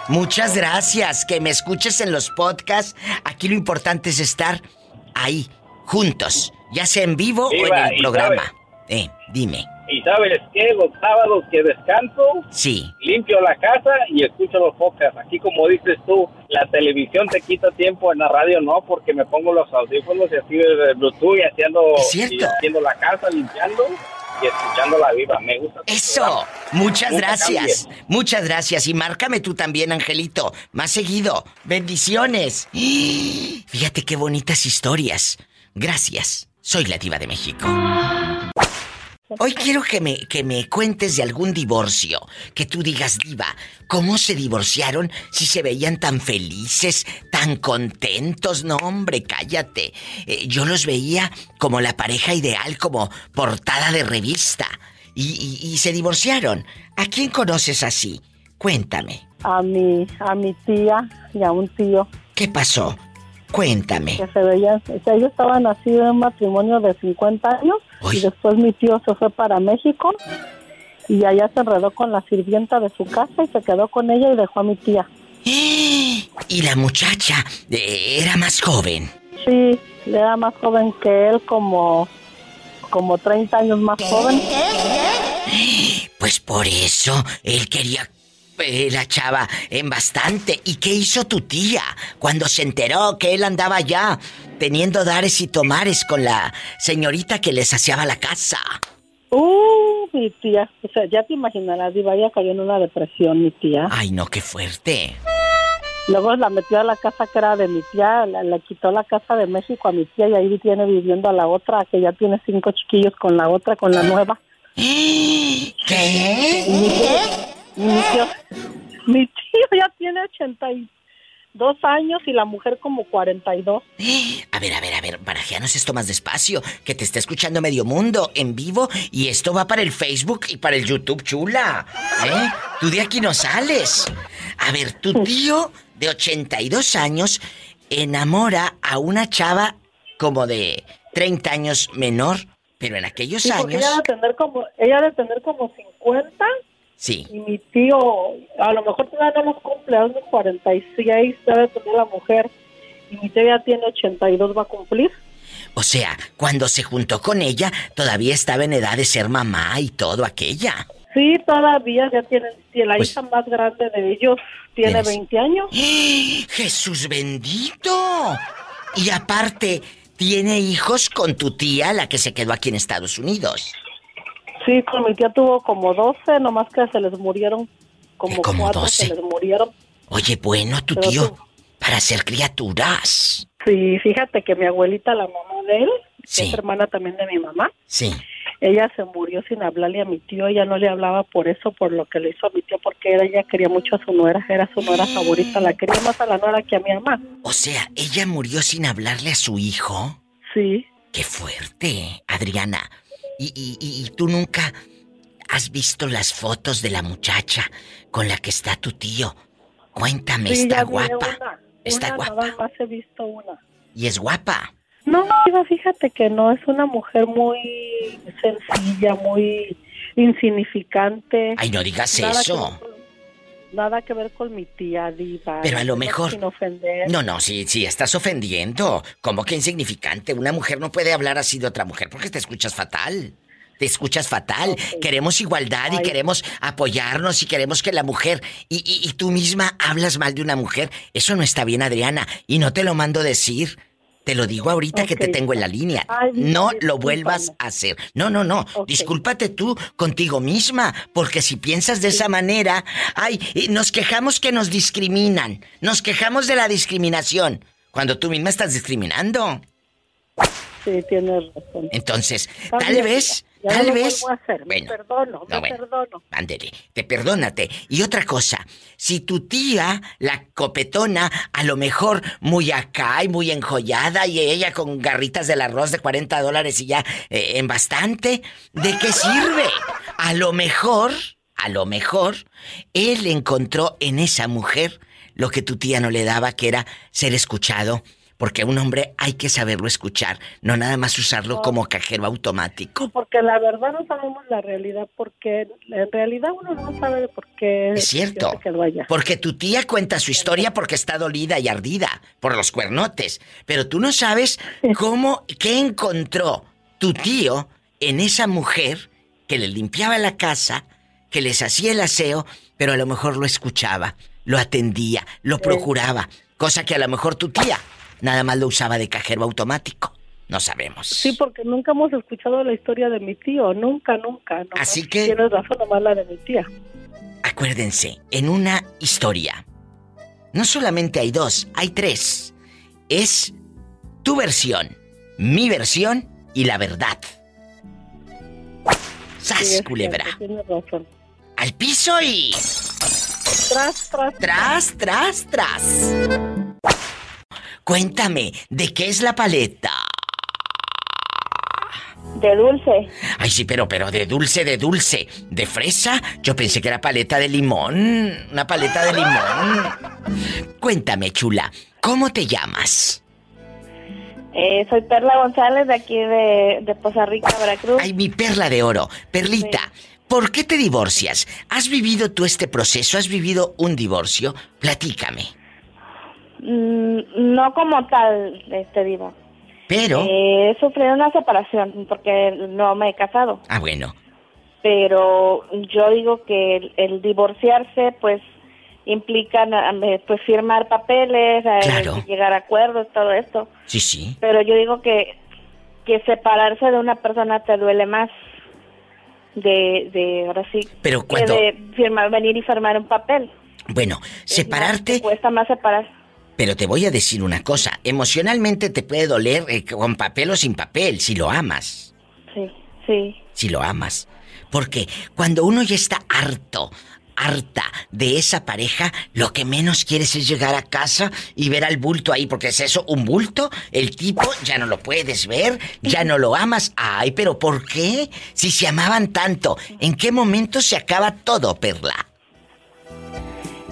Muchas gracias. Que me escuches en los podcasts. Aquí lo importante es estar ahí, juntos. Ya sea en vivo o en el programa. Eh, dime. Y sabes qué, los sábados que descanso, Sí. limpio la casa y escucho los podcasts. Aquí como dices tú, la televisión te quita tiempo, en la radio no, porque me pongo los audífonos y así de Bluetooth y haciendo, y haciendo la casa, limpiando y escuchando la viva. Me gusta. Eso. Muchas Nunca gracias. cambies. Muchas gracias. Y márcame tú también, Angelito. Más seguido. Bendiciones. Fíjate qué bonitas historias. Gracias. Soy la diva de México. Hoy quiero que me, que me cuentes de algún divorcio. Que tú digas, diva, ¿cómo se divorciaron si se veían tan felices, tan contentos? No, hombre, cállate. Eh, yo los veía como la pareja ideal, como portada de revista. Y, y- y se divorciaron. ¿A quién conoces así? Cuéntame. A mi, a mi tía y a un tío ¿Qué pasó? Cuéntame. que se veían, o sea, ellos estaban así de un matrimonio de 50 años y después mi tío se fue para México y allá se enredó con la sirvienta de su casa y se quedó con ella y dejó a mi tía. Y la muchacha eh, era más joven. Sí, era más joven que él, como, como 30 años más joven. Pues por eso él quería eh, la chava en bastante. ¿Y qué hizo tu tía cuando se enteró que él andaba ya teniendo dares y tomares con la señorita que les saciaba la casa? Uh, mi tía, o sea, ya te imaginarás, Diva, ella cayó en una depresión, mi tía. Ay, no, qué fuerte. Luego la metió a la casa que era de mi tía, le quitó la casa de México a mi tía y ahí tiene viviendo a la otra, que ya tiene cinco chiquillos con la otra, con la nueva. ¿Qué? Y mi tío, mi tío, ya tiene 82 años y la mujer como 42. A ver, a ver, a ver, barajeanos esto más despacio, que te está escuchando medio mundo en vivo y esto va para el Facebook y para el YouTube, chula. ¿Eh? Tú de aquí no sales. A ver, tu tío de 82 años enamora a una chava como de 30 años menor, pero en aquellos Sí, años... ella de tener como, ella de tener como 50 Sí. y mi tío, a lo mejor todavía no los cumple, a unos 46 debe tener la mujer y mi tío ya tiene 82, va a cumplir. O sea, cuando se juntó con ella, todavía estaba en edad de ser mamá y todo aquella. Sí, todavía ya tienen, tiene la Pues- hija más grande de ellos tiene ¿Tienes? 20 años. ¡Jesús bendito! Y aparte, tiene hijos con tu tía, la que se quedó aquí en Estados Unidos. Sí, con mi tía tuvo como 12, nomás que se les murieron como, como cuatro 12? se les murieron. Oye, bueno, tu Pero tío, tú- para ser criaturas. Sí, fíjate que mi abuelita, la mamá de él, que Sí. es hermana también de mi mamá, Sí. ella se murió sin hablarle a mi tío, ella no le hablaba por eso, por lo que le hizo a mi tío, porque era, ella quería mucho a su nuera, era su nuera favorita, la quería más a la nuera que a mi mamá. O sea, ella murió sin hablarle a su hijo. Sí. Qué fuerte, Adriana. Y, y, y- y tú nunca has visto las fotos de la muchacha con la que está tu tío. Cuéntame, Sí, está guapa. Una, Está una, guapa. Nada más he visto una. Y es guapa. No, Diva, fíjate que no, es una mujer muy sencilla, muy insignificante. Ay, no digas Nada eso. que nada que ver con mi tía Diva. Pero a lo mejor- Sin ofender. No, no, sí, sí, estás ofendiendo. ¿Cómo que insignificante? Una mujer no puede hablar así de otra mujer porque te escuchas fatal. Te escuchas fatal. Queremos igualdad y queremos apoyarnos y queremos que la mujer... Y, y- y tú misma hablas mal de una mujer. Eso no está bien, Adriana. Y no te lo mando decir. Te lo digo ahorita que te tengo en la línea. Ay, no lo vuelvas a hacer. No, no, no. Discúlpate tú contigo misma. Porque si piensas de esa manera... Ay, nos quejamos que nos discriminan. Nos quejamos de la discriminación. Cuando tú misma estás discriminando. Sí, tienes razón. Entonces, tal vez, ya no tal lo vez. hacer, me Bueno, perdono, me no, bueno. perdono. Ándele, te perdónate. Y otra cosa, si tu tía, la copetona, a lo mejor muy acá y muy enjollada y ella con garritas del arroz de 40 dólares y ya eh, en bastante, ¿de qué sirve? A lo mejor, a lo mejor, él encontró en esa mujer lo que tu tía no le daba, que era ser escuchado. Porque a un hombre hay que saberlo escuchar, no nada más usarlo como cajero automático. Porque la verdad no sabemos la realidad, porque en realidad uno no sabe por qué Es cierto. se quedó allá. Porque tu tía cuenta su historia porque está dolida y ardida por los cuernotes. Pero tú no sabes cómo, qué encontró tu tío en esa mujer que le limpiaba la casa, que les hacía el aseo, pero a lo mejor lo escuchaba, lo atendía, lo procuraba. Cosa que a lo mejor tu tía nada más lo usaba de cajero automático. No sabemos. Sí, porque nunca hemos escuchado la historia de mi tío, nunca, nunca. Así que- Tienes razón, nomás la de mi tía. Acuérdense, en una historia, no solamente hay dos, hay tres. Es tu versión mi versión y la verdad. ¡Sas, Sí, culebra! razón. Al piso y... Tras, tras. Tras, tras, tras. Cuéntame, ¿de qué es la paleta? De dulce. Ay, sí, pero, pero de dulce, de dulce. ¿De fresa? Yo pensé que era paleta de limón. Una paleta de limón. Cuéntame, chula, ¿cómo te llamas? Eh, soy Perla González de aquí de, de Poza Rica, Veracruz. Ay, mi perla de oro. Perlita, ¿por qué te divorcias? ¿Has vivido tú este proceso? ¿Has vivido un divorcio? Platícame. Mm, no como tal, este diva. Pero... Eh, he sufrido una separación porque no me he casado. Ah, bueno. Pero yo digo que el, el divorciarse, pues, implica pues firmar papeles, eh, Claro. llegar a acuerdos, todo esto. Sí, sí. Pero yo digo que que separarse de una persona te duele más de, de ahora sí, Pero que cuando... de firmar, venir y firmar un papel. Bueno, separarte... Cuesta más separar. Pero te voy a decir una cosa. Emocionalmente te puede doler eh, con papel o sin papel, si lo amas. Sí, sí. Si lo amas. Porque cuando uno ya está harto, harta de esa pareja, lo que menos quieres es llegar a casa y ver al bulto ahí, porque es eso, un bulto, el tipo ya no lo puedes ver, ya no lo amas. Ay, pero ¿por qué? Si se amaban tanto, ¿en qué momento se acaba todo, Perla?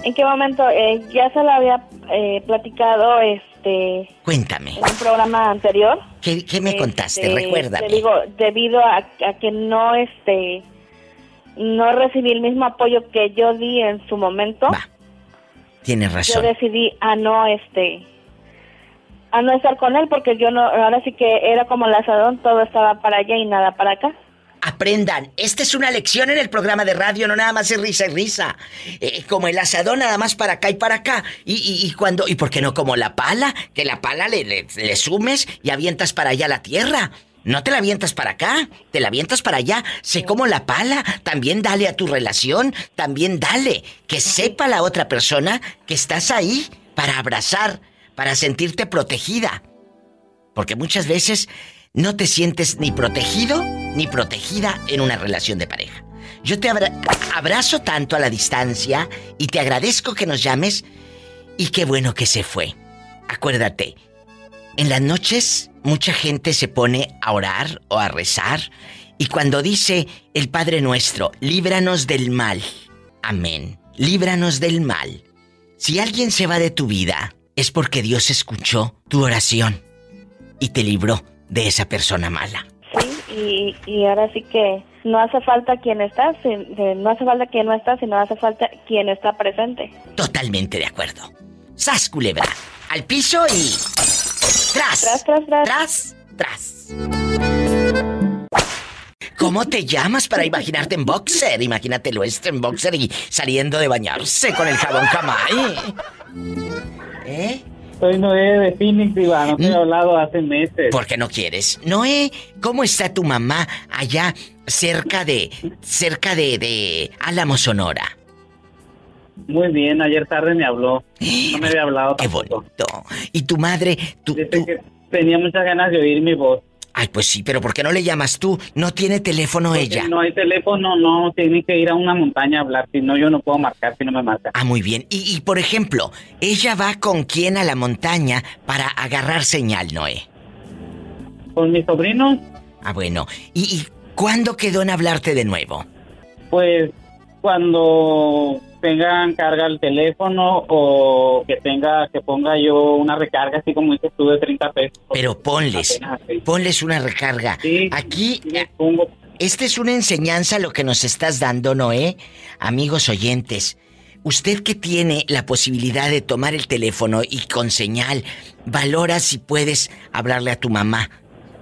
¿En qué momento? Eh, ya se lo había eh, platicado este Cuéntame, en un programa anterior. ¿qué, qué me contaste? Este, Recuérdame. Te digo, debido a, a que no este no recibí el mismo apoyo que yo di en su momento. Tienes Yo razón. decidí a no este a no estar con él porque yo no ahora sí que era como el asadón, todo estaba para allá y nada para acá. Aprendan, esta es una lección en el programa de radio, no nada más es risa y risa. Eh, como el asadón nada más para acá y para acá. Y, y, y cuando, y por qué no como la pala, que la pala le, le, le sumes y avientas para allá la tierra. No te la avientas para acá, te la avientas para allá. Sé como la pala, también dale a tu relación, también dale. Que sepa la otra persona que estás ahí para abrazar, para sentirte protegida. Porque muchas veces no te sientes ni protegido ni protegida en una relación de pareja. Yo te abra- abrazo tanto a la distancia y te agradezco que nos llames y qué bueno que se fue. Acuérdate, en las noches mucha gente se pone a orar o a rezar y cuando dice el Padre Nuestro, líbranos del mal. Amén. Líbranos del mal. Si alguien se va de tu vida, es porque Dios escuchó tu oración y te libró de esa persona mala. Sí, y, y ahora sí que no hace falta quien está, de- no hace falta quien no está, sino hace falta quien está presente. Totalmente de acuerdo. ¡Sas, culebra! Al piso y... ¡Tras! Tras, tras, tras. ¡Tras! ¡Tras! ¿Cómo te llamas para imaginarte en boxer? Imagínatelo esto en boxer y saliendo de bañarse con el jabón Camay. ¿Eh? Soy Noé de Phoenix, Diva. No te he hablado hace meses. ¿Por qué no quieres? Noé, ¿cómo está tu mamá allá cerca de... cerca de... de Álamo, Sonora? Muy bien, ayer tarde me habló. No me había hablado Qué bonito. ¿Y tu madre? Tu, tu- Tenía muchas ganas de oír mi voz. Ay, pues sí, pero ¿por qué no le llamas tú? No tiene teléfono ella. No hay teléfono, no, tiene que ir a una montaña a hablar. Si no, yo no puedo marcar si no me marca. Ah, muy bien. Y, y, por ejemplo, ¿ella va con quién a la montaña para agarrar señal, Noé? Con mis sobrinos, Ah, bueno. ¿Y, y cuándo quedó en hablarte de nuevo? pues cuando tengan carga el teléfono o que tenga, que ponga yo una recarga, así como dices tú, de 30 pesos. Pero ponles, ponles una recarga. Aquí, esta es una enseñanza lo que nos estás dando, Noé, amigos oyentes. Usted que tiene la posibilidad de tomar el teléfono y con señal, valora si puedes hablarle a tu mamá.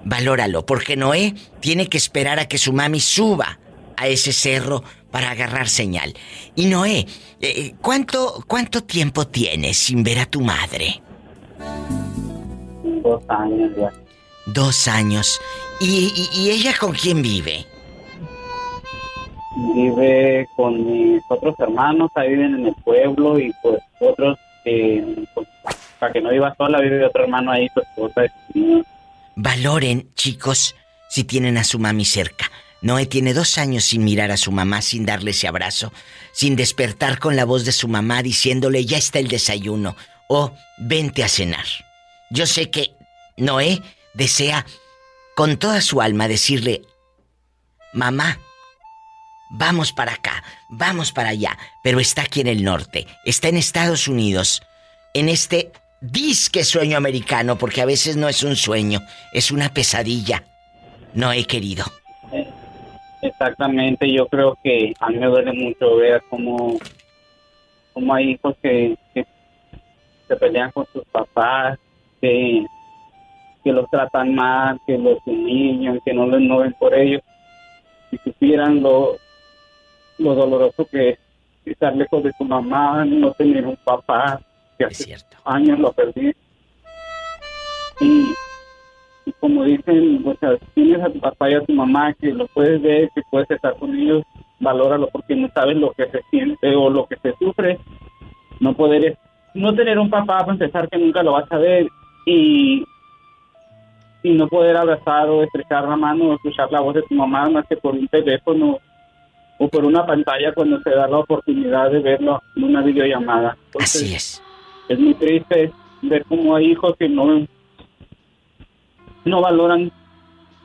Valóralo, porque Noé tiene que esperar a que su mami suba a ese cerro para agarrar señal. Y Noé, eh, ¿cuánto, ¿cuánto tiempo tienes sin ver a tu madre? Dos años ya. Dos años. ¿Y, y- y ella con quién vive? Vive con mis otros hermanos, ahí viven en el pueblo y pues otros que, pues, para que no viva sola, vive otro hermano ahí, su esposa. Valoren, chicos, si tienen a su mami cerca. Noé tiene dos años sin mirar a su mamá, sin darle ese abrazo, sin despertar con la voz de su mamá diciéndole ya está el desayuno o vente a cenar. Yo sé que Noé desea con toda su alma decirle, mamá, vamos para acá, vamos para allá, pero está aquí en el norte, está en Estados Unidos, en este disque sueño americano, porque a veces no es un sueño, es una pesadilla. No he querido. Exactamente, yo creo que a mí me duele mucho ver cómo, cómo hay hijos que, que se pelean con sus papás, que, que los tratan mal, que los humillan, que no, les no ven por ellos. Si supieran lo, lo doloroso que es estar lejos de su mamá, no tener un papá, que hace años lo perdí. Y, y como dicen, o sea, tienes a tu papá y a tu mamá que lo puedes ver, que puedes estar con ellos, valóralo porque no sabes lo que se siente o lo que se sufre. No poder, no tener un papá, para empezar que nunca lo vas a ver y y no poder abrazar o estrechar la mano o escuchar la voz de tu mamá más que por un teléfono o por una pantalla cuando se da la oportunidad de verlo en una videollamada. Así es. Es muy triste ver cómo hay hijos que no, no valoran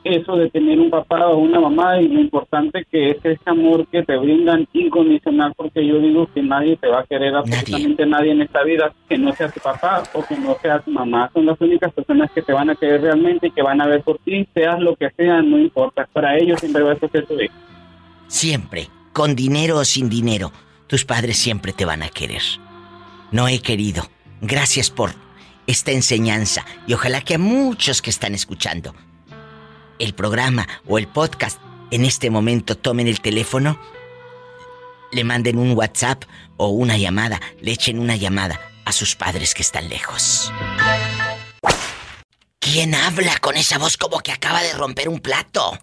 eso de tener un papá o una mamá y lo importante que es ese amor que te brindan incondicional porque yo digo que nadie te va a querer absolutamente nadie, en esta vida que no sea tu papá o que no sea tu mamá. Son las únicas personas que te van a querer realmente y que van a ver por ti seas lo que sea no importa. Para ellos siempre va a ser tu hijo. Siempre con dinero o sin dinero tus padres siempre te van a querer. No he querido. Gracias por esta enseñanza y ojalá que a muchos que están escuchando el programa o el podcast en este momento tomen el teléfono, le manden un WhatsApp o una llamada, le echen una llamada a sus padres que están lejos. ¿Quién habla con esa voz como que acaba de romper un plato?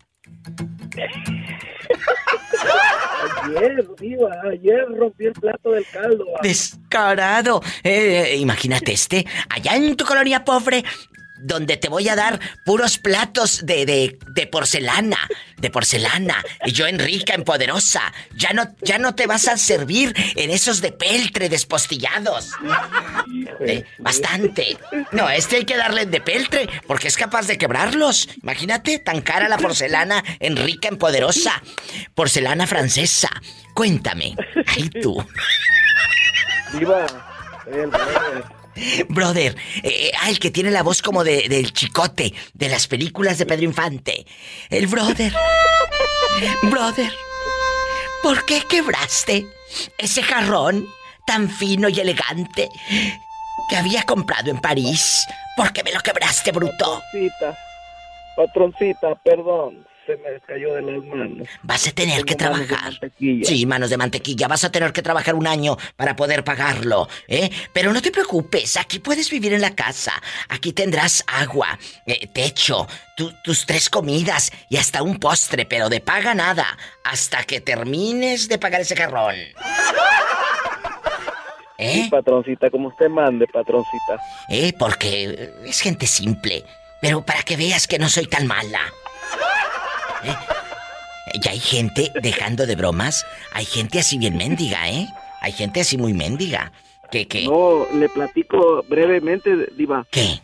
Ayer, viva, ayer rompí el plato del caldo. Descarado. Eh, imagínate este, allá en tu colonia pobre, donde te voy a dar puros platos de, de, de, porcelana, de porcelana. Y yo en rica, en poderosa. Ya no, ya no te vas a servir en esos de peltre despostillados. Eh, bastante. No, este hay que darle de peltre porque es capaz de quebrarlos. Imagínate, tan cara la porcelana en rica, en poderosa. Porcelana francesa. Cuéntame. Ay, tú. Viva. Brother, eh, ah, el que tiene la voz como de, del chicote de las películas de Pedro Infante. El brother. brother, ¿por qué quebraste ese jarrón tan fino y elegante que había comprado en París? ¿Por qué me lo quebraste, bruto? Patroncita, patroncita, perdón se me cayó de las manos. Vas a tener que trabajar. Sí, manos de mantequilla. Vas a tener que trabajar un año para poder pagarlo, ¿eh? Pero no te preocupes, aquí puedes vivir en la casa. Aquí tendrás agua, eh, techo, tus tres comidas y hasta un postre, pero de paga nada, hasta que termines de pagar ese carrón. ¿Eh? patroncita, como usted mande, patroncita. Eh, porque es gente simple. Pero para que veas que no soy tan mala. ¿Eh? Ya hay gente, dejando de bromas, hay gente así bien mendiga, ¿eh? Hay gente así muy mendiga. Que, que... No, le platico brevemente, Diva. ¿Qué?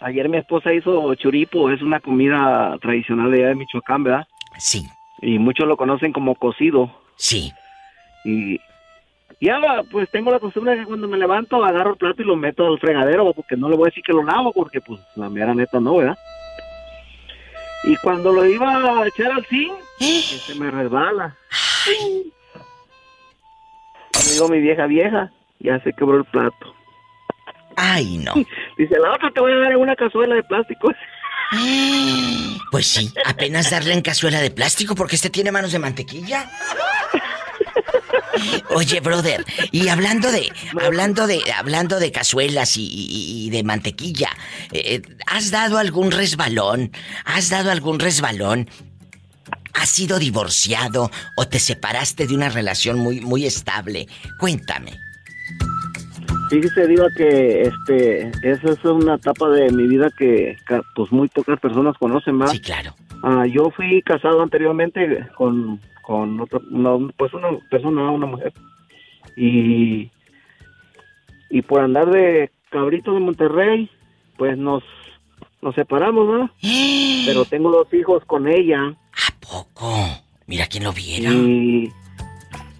Ayer mi esposa hizo churipo, es una comida tradicional de allá de Michoacán, ¿verdad? Sí. Y muchos lo conocen como cocido. Sí. Y ya, pues tengo la costumbre de que cuando me levanto agarro el plato y lo meto al fregadero, porque no le voy a decir que lo lavo, porque pues la mera neta no, ¿verdad? Y cuando lo iba a echar al zinc, se me resbala. Digo, mi vieja vieja, ya se quebró el plato. Ay, no. Dice, la otra te voy a dar en una cazuela de plástico. Pues sí, apenas darle en cazuela de plástico porque este tiene manos de mantequilla. Oye, brother, y hablando de, hablando de, hablando de cazuelas y, de mantequilla, eh, ¿has dado algún resbalón? ¿Has dado algún resbalón? ¿Has sido divorciado o te separaste de una relación muy, muy estable? Cuéntame. Fíjese, Diva, que este, esa es una etapa de mi vida que, pues muy pocas personas conocen, ¿verdad? Sí, claro. Ah, yo fui casado anteriormente con, con otra, una- pues una persona, una mujer. Y, y por andar de cabrito de Monterrey, pues nos, nos separamos, ¿verdad? Pero tengo dos hijos con ella. Oh, mira quién lo viera. Y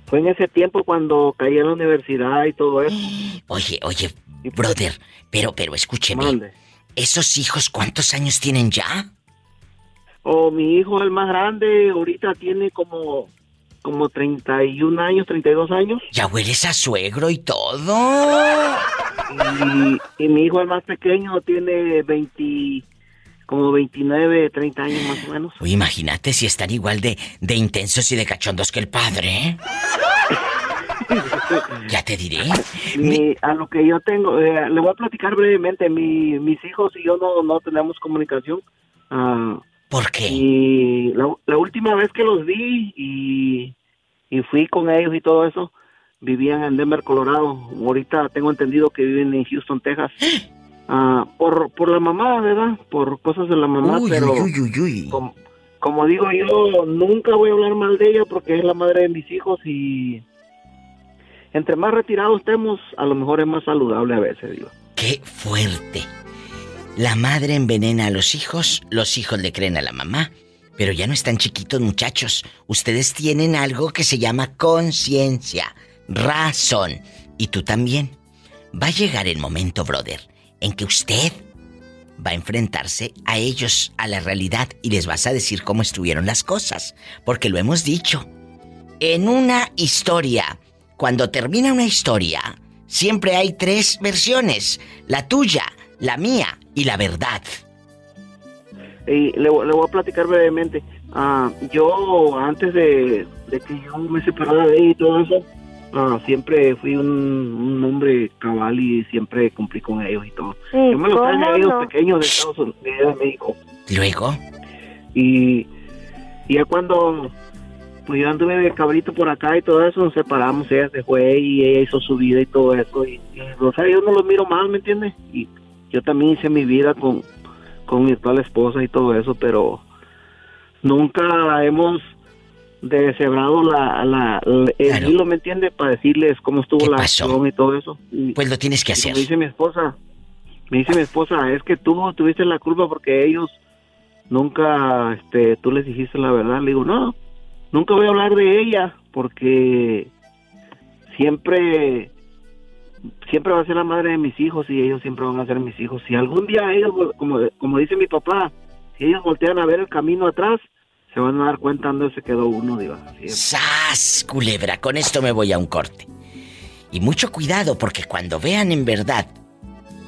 fue en ese tiempo cuando caí en la universidad y todo eso. Oye, oye, brother, pero, pero escúcheme. Mande. ¿Esos hijos cuántos años tienen ya? O mi hijo, el más grande, ahorita tiene como, como 31 años, 32 años. Ya hueles a suegro y todo. Y, y mi hijo, el más pequeño, tiene 20, como 29, 30 años más o menos. Uy, imagínate si están igual de, de intensos y de cachondos que el padre. ¿eh? ya te diré. Mi- a lo que yo tengo, eh, le voy a platicar brevemente. Mi, mis hijos y yo no, no tenemos comunicación. Ah, ¿Por qué? Y la, la última vez que los vi y, y fui con ellos y todo eso, vivían en Denver, Colorado. Ahorita tengo entendido que viven en Houston, Texas. Ah, por, por la mamá, ¿verdad? Por cosas de la mamá, Uy, pero uy, uy. Como, como digo yo, nunca voy a hablar mal de ella porque es la madre de mis hijos y entre más retirados estemos, a lo mejor es más saludable a veces, digo. ¡Qué fuerte! La madre envenena a los hijos, los hijos le creen a la mamá. Pero ya no están chiquitos, muchachos. Ustedes tienen algo que se llama conciencia, razón. Y tú también. Va a llegar el momento, brother, en que usted va a enfrentarse a ellos, a la realidad, y les vas a decir cómo estuvieron las cosas. Porque lo hemos dicho. En una historia, cuando termina una historia, siempre hay tres versiones. La tuya, la mía y la verdad. Y le, le voy a platicar brevemente. Ah, yo, antes de, de que yo me separara de ella y todo eso, ah, siempre fui un, un hombre cabal y siempre cumplí con ellos y todo. Sí, yo me los traje a ¿cómo ellos no? pequeños de Estados Unidos, de México. Luego, Y, y ya cuando pues yo anduve de cabrito por acá y todo eso, nos separamos, ella se fue y ella hizo su vida y todo eso. Y, y, o sea, yo no los miro mal, ¿me entiendes? Y yo también hice mi vida con, con mi actual esposa y todo eso, pero nunca hemos deshebrado la, la, la- el hilo, ¿me entiendes? Para decirles cómo estuvo la acción y todo eso. Y- pues lo tienes que hacer. como dice mi esposa, me dice mi esposa, es que tú tuviste la culpa porque ellos nunca, este, tú les dijiste la verdad. Le digo, no, nunca voy a hablar de ella porque siempre, siempre va a ser la madre de mis hijos y ellos siempre van a ser mis hijos. Si algún día ellos, como, como dice mi papá, si ellos voltean a ver el camino atrás, se van a dar cuenta dónde se quedó uno, es. ¡Sas, culebra! Con esto me voy a un corte. Y mucho cuidado porque cuando vean en verdad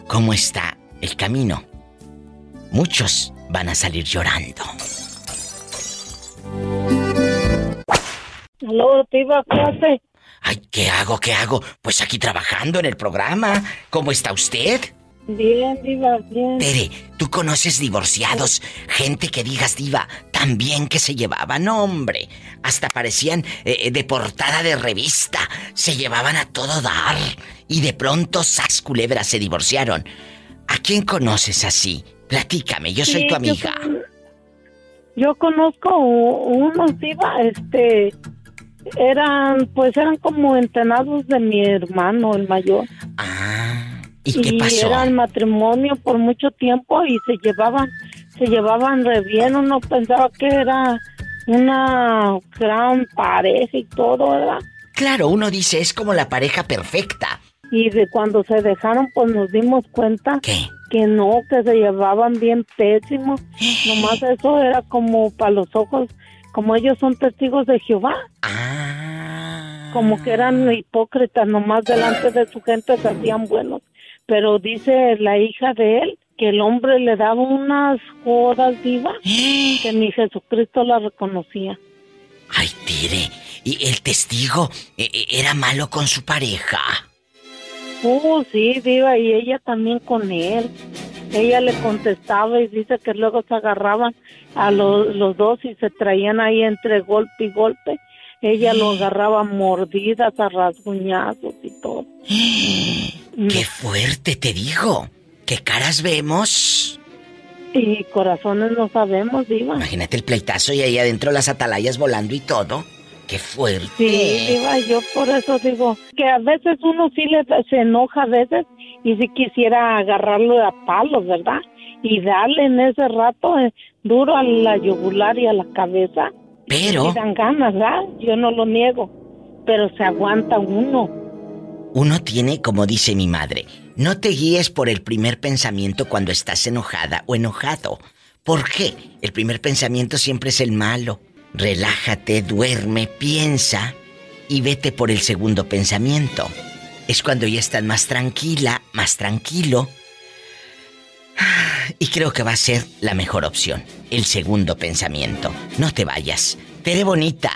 cómo está el camino, muchos van a salir llorando. Aló, Diva, ¿qué hace? Ay, ¿qué hago? ¿Qué hago? Pues aquí trabajando en el programa. ¿Cómo está usted? Bien, Diva, bien. Tere, ¿tú conoces divorciados? Gente que digas diva, también que se llevaban, hombre. Hasta parecían eh, de portada de revista. Se llevaban a todo dar. Y de pronto, sas culebras, se divorciaron. ¿A quién conoces así? Platícame, yo soy Sí, tu yo amiga. con- Yo conozco unos, Diva, este, eran, pues eran como entrenados de mi hermano, el mayor. ¿Y qué pasó? eran matrimonio por mucho tiempo y se llevaban, se llevaban re bien. Uno pensaba que era una gran pareja y todo, ¿verdad? Claro, uno dice es como la pareja perfecta. Y de cuando se dejaron, pues nos dimos cuenta que no, que se llevaban bien pésimo. Nomás eso era como para los ojos, como ellos son testigos de Jehová. Como que eran hipócritas, nomás delante de su gente se hacían buenos. Pero dice la hija de él que el hombre le daba unas jodas vivas que ni Jesucristo la reconocía. Ay, Tere, ¿y el testigo eh, eh, era malo con su pareja? Oh, sí, diva, y ella también con él. Ella le contestaba y dice que luego se agarraban a los, los dos y se traían ahí entre golpe y golpe. Ella lo agarraba mordidas, a rasguñazos y todo. ¡Qué fuerte, te digo! ¿Qué caras vemos? Y corazones no sabemos, Diva. Imagínate el pleitazo y ahí adentro las atalayas volando y todo. ¡Qué fuerte! Sí, Diva, yo por eso digo que a veces uno sí le, se enoja a veces y si quisiera agarrarlo a palos, ¿verdad? Y darle en ese rato eh, duro a la yugular y a la cabeza. Pero... Y dan ganas, ¿verdad? Yo no lo niego, pero se aguanta uno. Uno tiene, como dice mi madre, no te guíes por el primer pensamiento cuando estás enojada o enojado. ¿Por qué? El primer pensamiento siempre es el malo. Relájate, duerme, piensa y vete por el segundo pensamiento. Es cuando ya estás más tranquila, más tranquilo. Y creo que va a ser la mejor opción, el segundo pensamiento. No te vayas. Tere bonita,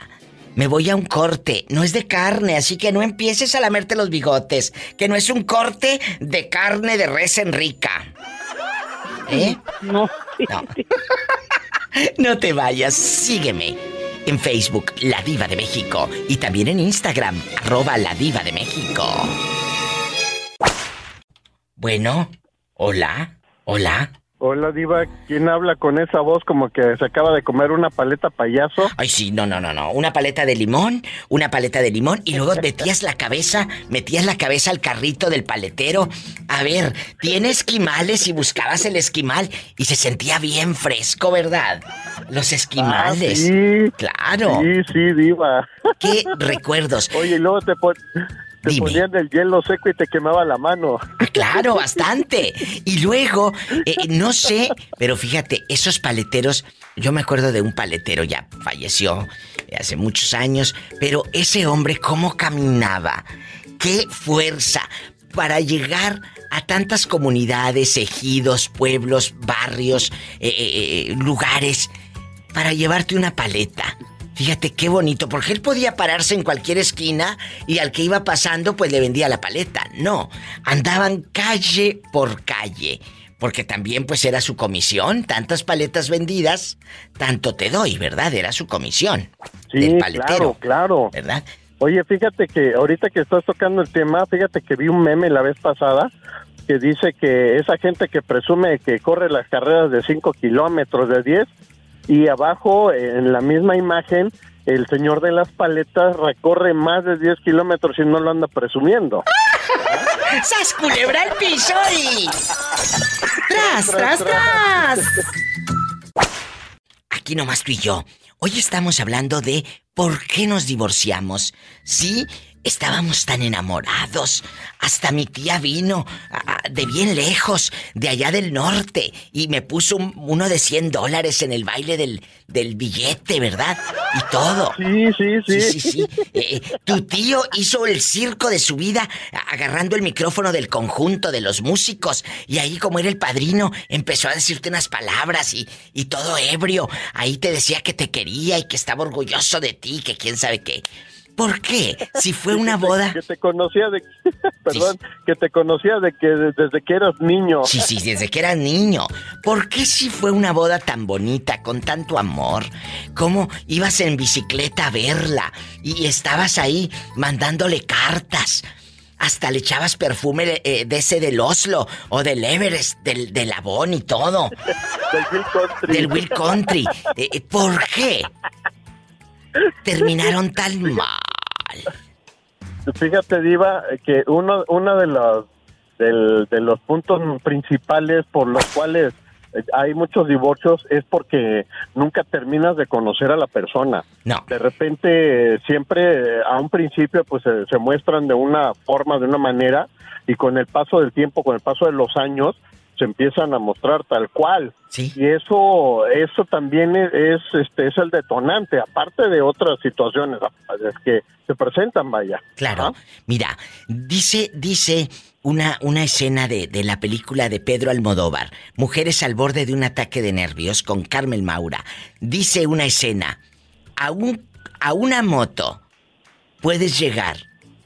me voy a un corte. No es de carne, así que no empieces a lamerte los bigotes. Que no es un corte de carne de res en rica. ¿Eh? No. No. no te vayas, sígueme. En Facebook, La Diva de México. Y también en Instagram, arroba La Diva de México. Bueno, hola, hola. Hola, Diva. ¿Quién habla con esa voz como que se acaba de comer una paleta payaso? Ay, sí, no, no, no, no. Una paleta de limón, una paleta de limón y luego metías la cabeza, metías la cabeza al carrito del paletero. A ver, tiene esquimales y buscabas el esquimal y se sentía bien fresco, ¿verdad? Los esquimales. Ah, sí. Claro. Sí, sí, Diva. ¿Qué recuerdos? Oye, y luego te, pon- te ponían el hielo seco y te quemaba la mano. Claro, bastante. Y luego, eh, no sé, pero fíjate, esos paleteros, yo me acuerdo de un paletero, ya falleció hace muchos años, pero ese hombre, ¿cómo caminaba? ¡Qué fuerza! Para llegar a tantas comunidades, ejidos, pueblos, barrios, eh, eh, eh, lugares, para llevarte una paleta. Fíjate qué bonito, porque él podía pararse en cualquier esquina y al que iba pasando pues le vendía la paleta. No, andaban calle por calle, porque también pues era su comisión, tantas paletas vendidas, tanto te doy, ¿verdad? Era su comisión. Sí, del paletero, claro, claro. ¿verdad? Oye, fíjate que ahorita que estás tocando el tema, fíjate que vi un meme la vez pasada que dice que esa gente que presume que corre las carreras de 5 kilómetros, de 10, y abajo en la misma imagen el señor de las paletas recorre más de 10 kilómetros y no lo anda presumiendo. ¡Sas culebra el piso y... ¡Tras, tras, tras! Aquí nomás tú y yo. Hoy estamos hablando de por qué nos divorciamos. Sí, estábamos tan enamorados. Hasta mi tía vino de bien lejos, de allá del norte, y me puso un- uno de 100 dólares en el baile del, del billete, ¿verdad? Y todo. Sí, sí, sí. Sí, sí, sí. Eh, eh, tu tío hizo el circo de su vida agarrando el micrófono del conjunto de los músicos y ahí como era el padrino empezó a decirte unas palabras y, y todo ebrio. Ahí te decía que te quería y que estaba orgulloso de ti, que quién sabe qué. ¿Por qué? Si fue una boda... Que te conocía de... Perdón, que te conocía de que de- desde que eras niño. Sí, sí, desde que era niño. ¿Por qué si fue una boda tan bonita, con tanto amor? ¿Cómo ibas en bicicleta a verla y estabas ahí mandándole cartas? Hasta le echabas perfume eh, de ese del Oslo o del Everest, del, del Avon y todo. Del Will Country. Del Will Country. Eh, eh, ¿Por qué? Terminaron tan mal. Fíjate, Diva, que uno, uno de los del- de los puntos principales por los cuales hay muchos divorcios es porque nunca terminas de conocer a la persona. No. De repente, siempre eh, a un principio, pues se, se muestran de una forma, de una manera, y con el paso del tiempo, con el paso de los años, se empiezan a mostrar tal cual. Y eso, eso también es, es, este, es el detonante, aparte de otras situaciones es que se presentan, vaya. Claro. Mira, dice, dice una, una escena de, de la película de Pedro Almodóvar, Mujeres al borde de un ataque de nervios con Carmen Maura. Dice una escena, a, un, a una moto puedes llegar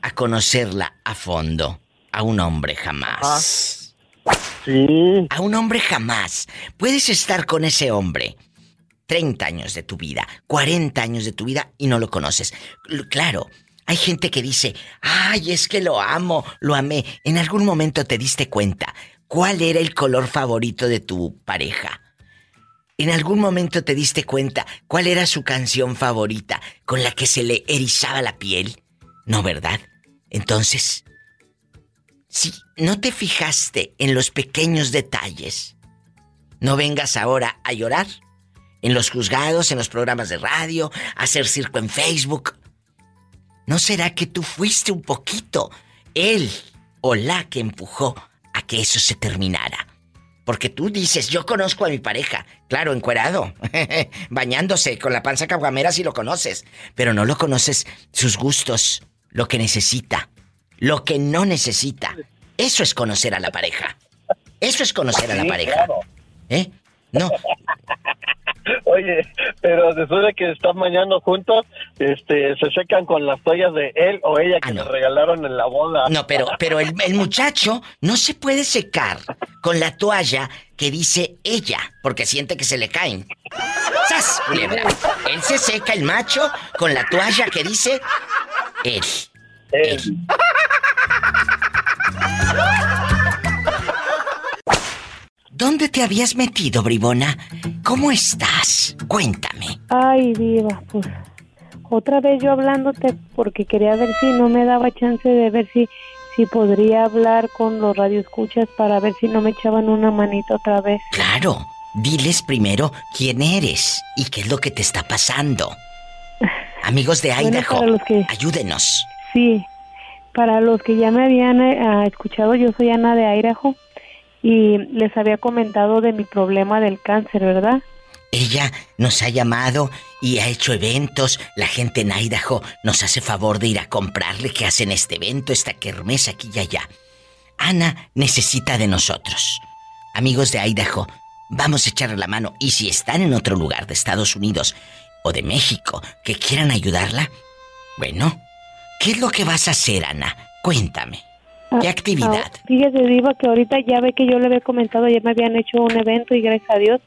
a conocerla a fondo, a un hombre jamás. A un hombre jamás. Puedes estar con ese hombre 30 años de tu vida, 40 años de tu vida y no lo conoces. Claro, Hay gente que dice, ay, es que lo amo, lo amé. ¿En algún momento te diste cuenta cuál era el color favorito de tu pareja? ¿En algún momento te diste cuenta cuál era su canción favorita con la que se le erizaba la piel? No, ¿verdad? Entonces, si no te fijaste en los pequeños detalles, no vengas ahora a llorar en los juzgados, en los programas de radio, a hacer circo en Facebook. ¿No será que tú fuiste un poquito él o la que empujó a que eso se terminara? Porque tú dices, yo conozco a mi pareja, claro, encuerado, bañándose con la panza caguamera si lo conoces, pero no lo conoces sus gustos, lo que necesita, lo que no necesita. Eso es conocer a la pareja. Eso es conocer a la pareja. ¿Eh? No. Oye, pero después de que están mañana juntos, este, se secan con las toallas de él o ella que le regalaron en la boda. No, pero, pero el, el, muchacho no se puede secar con la toalla que dice ella, porque siente que se le caen. ¡Sas, culebra! Él se seca el macho con la toalla que dice él. Él. ¿Dónde te habías metido, bribona? ¿Cómo estás? Cuéntame. Ay, diva, pues otra vez yo hablándote porque quería ver si no me daba chance de ver si si podría hablar con los radioescuchas para ver si no me echaban una manita otra vez. Claro. Diles primero quién eres y qué es lo que te está pasando. Amigos de Idaho, ayúdenos. Sí, para los que ya me habían eh, escuchado, yo soy Ana de Idaho y les había comentado de mi problema del cáncer, ¿verdad? Ella nos ha llamado y ha hecho eventos. La gente en Idaho nos hace favor de ir a comprarle que hacen este evento, esta kermés aquí y allá. Ana necesita de nosotros. Amigos de Idaho, vamos a echarle la mano y si están en otro lugar de Estados Unidos o de México que quieran ayudarla, bueno, ¿qué es lo que vas a hacer, Ana? Cuéntame. ¿Qué ah, actividad? Ah, fíjese, Diva, que ahorita ya ve que yo le había comentado, ya me habían hecho un evento y gracias a Dios,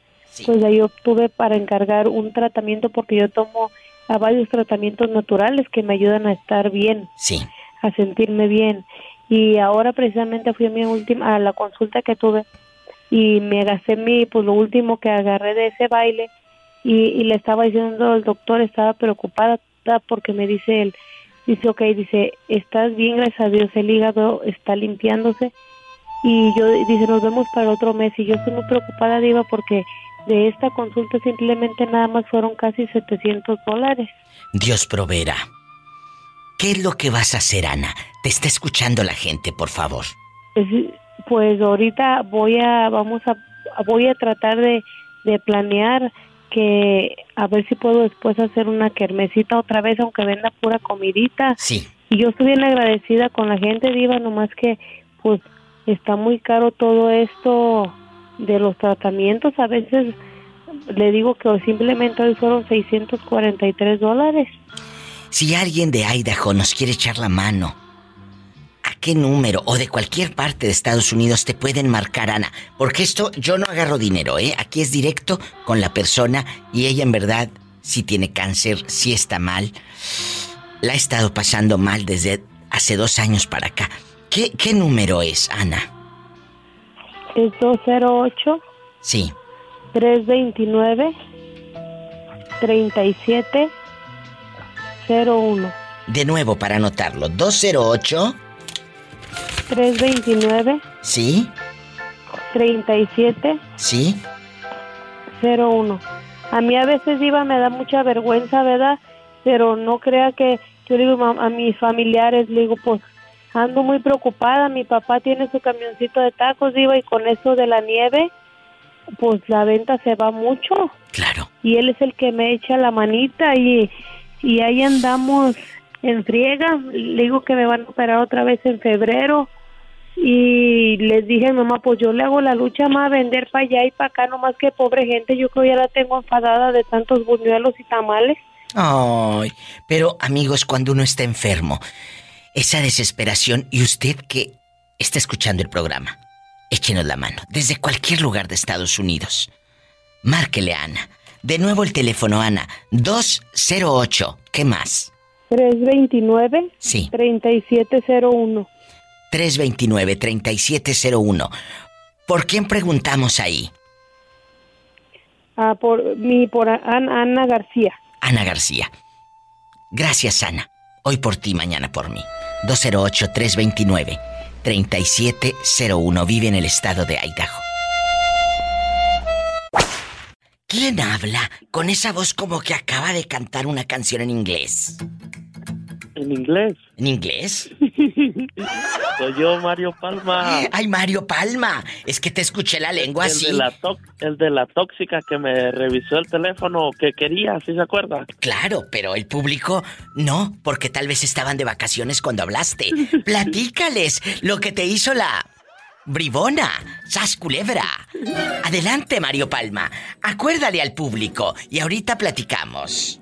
pues ahí obtuve para encargar un tratamiento porque yo tomo a varios tratamientos naturales que me ayudan a estar bien. Sí. A sentirme bien. Y ahora precisamente fui a mi última, a la consulta que tuve y me gasté mi, pues lo último que agarré de ese baile y, y le estaba diciendo al doctor, estaba preocupada porque me dice él, Dice, ok, dice, estás bien, gracias a Dios, el hígado está limpiándose. Y yo, dice, nos vemos para otro mes. Y yo estoy muy preocupada, Diva, porque de esta consulta simplemente nada más fueron casi 700 dólares. Dios proveerá. ¿Qué es lo que vas a hacer, Ana? Te está escuchando la gente, por favor. Pues ahorita voy a, vamos a, voy a tratar de, de planear que a ver si puedo después hacer una kermesita otra vez, aunque venda pura comidita. Sí. Y yo estoy bien agradecida con la gente, Diva, nomás que pues está muy caro todo esto de los tratamientos. A veces le digo que simplemente hoy fueron 643 dólares. Si alguien de Idaho nos quiere echar la mano qué número o de cualquier parte de Estados Unidos te pueden marcar, Ana? Porque esto yo no agarro dinero, ¿eh? Aquí es directo con la persona y ella en verdad, si tiene cáncer, si está mal, la ha estado pasando mal desde hace dos años para acá. ¿Qué, qué número es, Ana? Es 208. Sí. 329 3701. De nuevo para anotarlo, 208 329. ¿Sí? 37. ¿Sí? 01. A mí a veces, Iba, me da mucha vergüenza, ¿verdad? Pero no crea que yo digo a mis familiares, le digo, pues ando muy preocupada. Mi papá tiene su camioncito de tacos, Iba, y con eso de la nieve, pues la venta se va mucho. Claro. Y él es el que me echa la manita y, y ahí andamos en friega. Le digo que me van a operar otra vez en febrero. Y les dije mamá, pues yo le hago la lucha más vender para allá y para acá, nomás que pobre gente, yo creo ya la tengo enfadada de tantos buñuelos y tamales. Ay, pero amigos, cuando uno está enfermo, esa desesperación y usted que está escuchando el programa, échenos la mano, desde cualquier lugar de Estados Unidos. Márquele a Ana. De nuevo el teléfono, Ana, 208. ¿Qué más? 329 Sí. 3701. 329-3701. ¿Por quién preguntamos ahí? Ah, por mi por Ana, Ana García. Ana García. Gracias, Ana. Hoy por ti, mañana por mí. 208-329-3701. Vive en el estado de Idaho. ¿Quién habla con esa voz como que acaba de cantar una canción en inglés? ¿En inglés? ¿En inglés? Soy yo, Mario Palma. Ay, Mario Palma. Es que te escuché la lengua el así. De la tó- el de la tóxica que me revisó el teléfono que quería, ¿sí se acuerda? Claro, pero el público no, porque tal vez estaban de vacaciones cuando hablaste. Platícales lo que te hizo la bribona, sas culebra. Adelante, Mario Palma. Acuérdale al público y ahorita platicamos.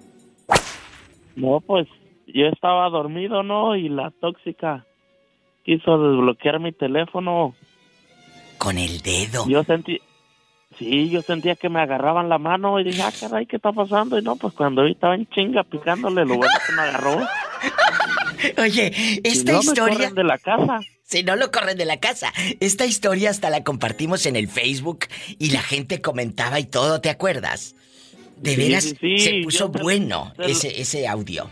No, pues yo estaba dormido, ¿no? Y la tóxica quiso desbloquear mi teléfono. Con el dedo. Yo sentí... Sí, yo sentía que me agarraban la mano y dije, ah, caray, ¿qué está pasando? Y no, pues cuando vi estaba en chinga picándole, lo bueno que me agarró. Oye, esta no me historia. corren de la casa. Si no lo corren de la casa. Esta historia hasta la compartimos en el Facebook y la gente comentaba y todo, ¿te acuerdas? De Sí, veras, sí, se puso bueno ese, ese audio.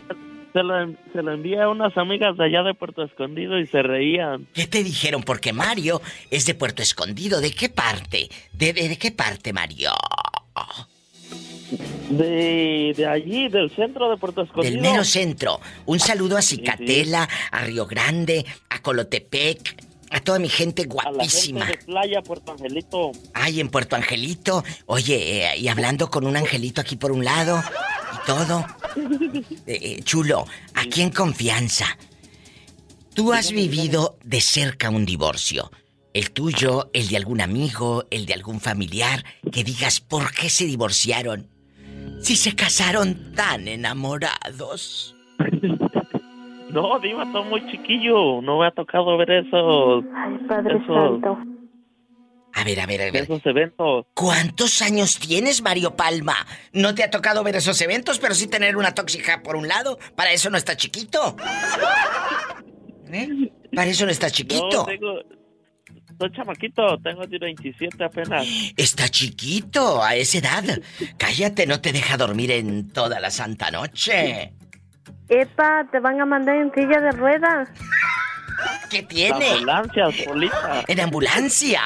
Se lo, se lo envié a unas amigas de allá de Puerto Escondido y se reían. ¿Qué te dijeron? Porque Mario es de Puerto Escondido. ¿De qué parte? ¿De, de, de qué parte, Mario? De, de allí, del centro de Puerto Escondido. Del mero centro. Un saludo a Cicatela, a Río Grande, a Colotepec, a toda mi gente A la gente guapísima. de playa, Puerto Angelito. Ay, en Puerto Angelito. Oye, eh, y hablando con un angelito aquí por un lado y todo. Eh, eh, chulo, aquí en confianza. Tú has vivido de cerca un divorcio. El tuyo, el de algún amigo, el de algún familiar, que digas por qué se divorciaron. Si se casaron tan enamorados. No, Diva, estoy muy chiquillo. No me ha tocado ver esos. Ay, Padre esos, Santo. A ver, a ver, a ver. esos eventos. ¿Cuántos años tienes, Mario Palma? No te ha tocado ver esos eventos, pero sí tener una tóxica por un lado. Para eso no está chiquito. ¿Eh? Para eso no está chiquito. No, tengo. Soy chamaquito, tengo 27 apenas. Está chiquito a esa edad. Cállate, no te deja dormir en toda la santa noche. Epa, te van a mandar en silla de ruedas. ¿Qué tiene? Ambulancias, Polita. En ambulancia.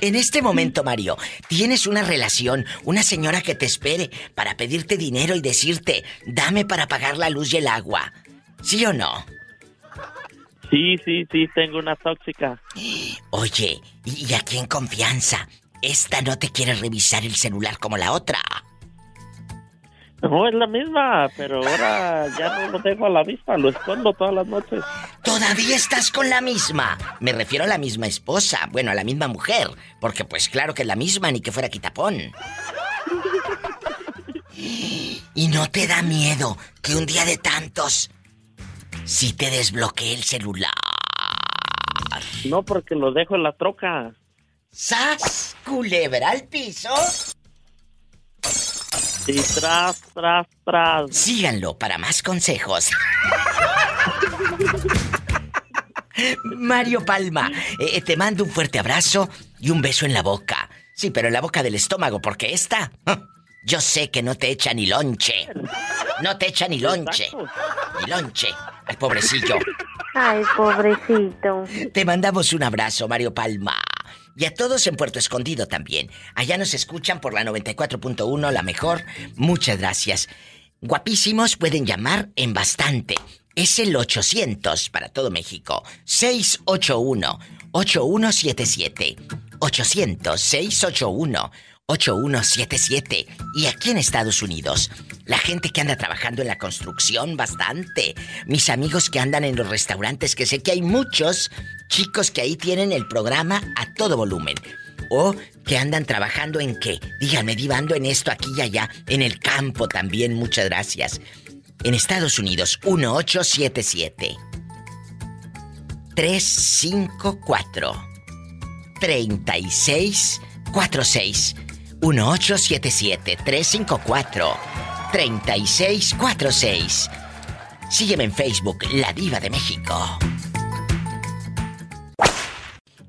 En este momento, Mario, tienes una relación, una señora que te espere para pedirte dinero y decirte, dame para pagar la luz y el agua. ¿Sí o no? Sí, sí, sí, tengo una tóxica. Oye, y, aquí en confianza, esta no te quiere revisar el celular como la otra. No, es la misma, pero ahora ya no lo dejo a la vista, lo escondo todas las noches. ¿Todavía estás con la misma? Me refiero a la misma esposa, bueno, a la misma mujer, porque pues claro que es la misma, ni que fuera quitapón. ¿Y no te da miedo que un día de tantos, si te desbloquee el celular? No, porque lo dejo en la troca. ¡Sas! Culebra al piso. Y tras, tras, tras. Síganlo para más consejos. Mario Palma, eh, te mando un fuerte abrazo y un beso en la boca. Sí, pero en la boca del estómago, porque esta, yo sé que no te echa ni lonche. No te echa ni lonche. Ni lonche al pobrecillo. Ay, pobrecito. Te mandamos un abrazo, Mario Palma. Y a todos en Puerto Escondido también. Allá nos escuchan por la 94.1, la mejor. Muchas gracias. Guapísimos pueden llamar en bastante. Es el 800 para todo México. 681-8177. 800-681-8177. Y aquí en Estados Unidos, la gente que anda trabajando en la construcción bastante. Mis amigos que andan en los restaurantes, que sé que hay muchos chicos que ahí tienen el programa a todo volumen. O que andan trabajando en qué. Díganme, divando en esto, aquí y allá. En el campo también, muchas gracias. En Estados Unidos, 1877 354 3646 1877 354 3646. Sígueme en Facebook, La Diva de México.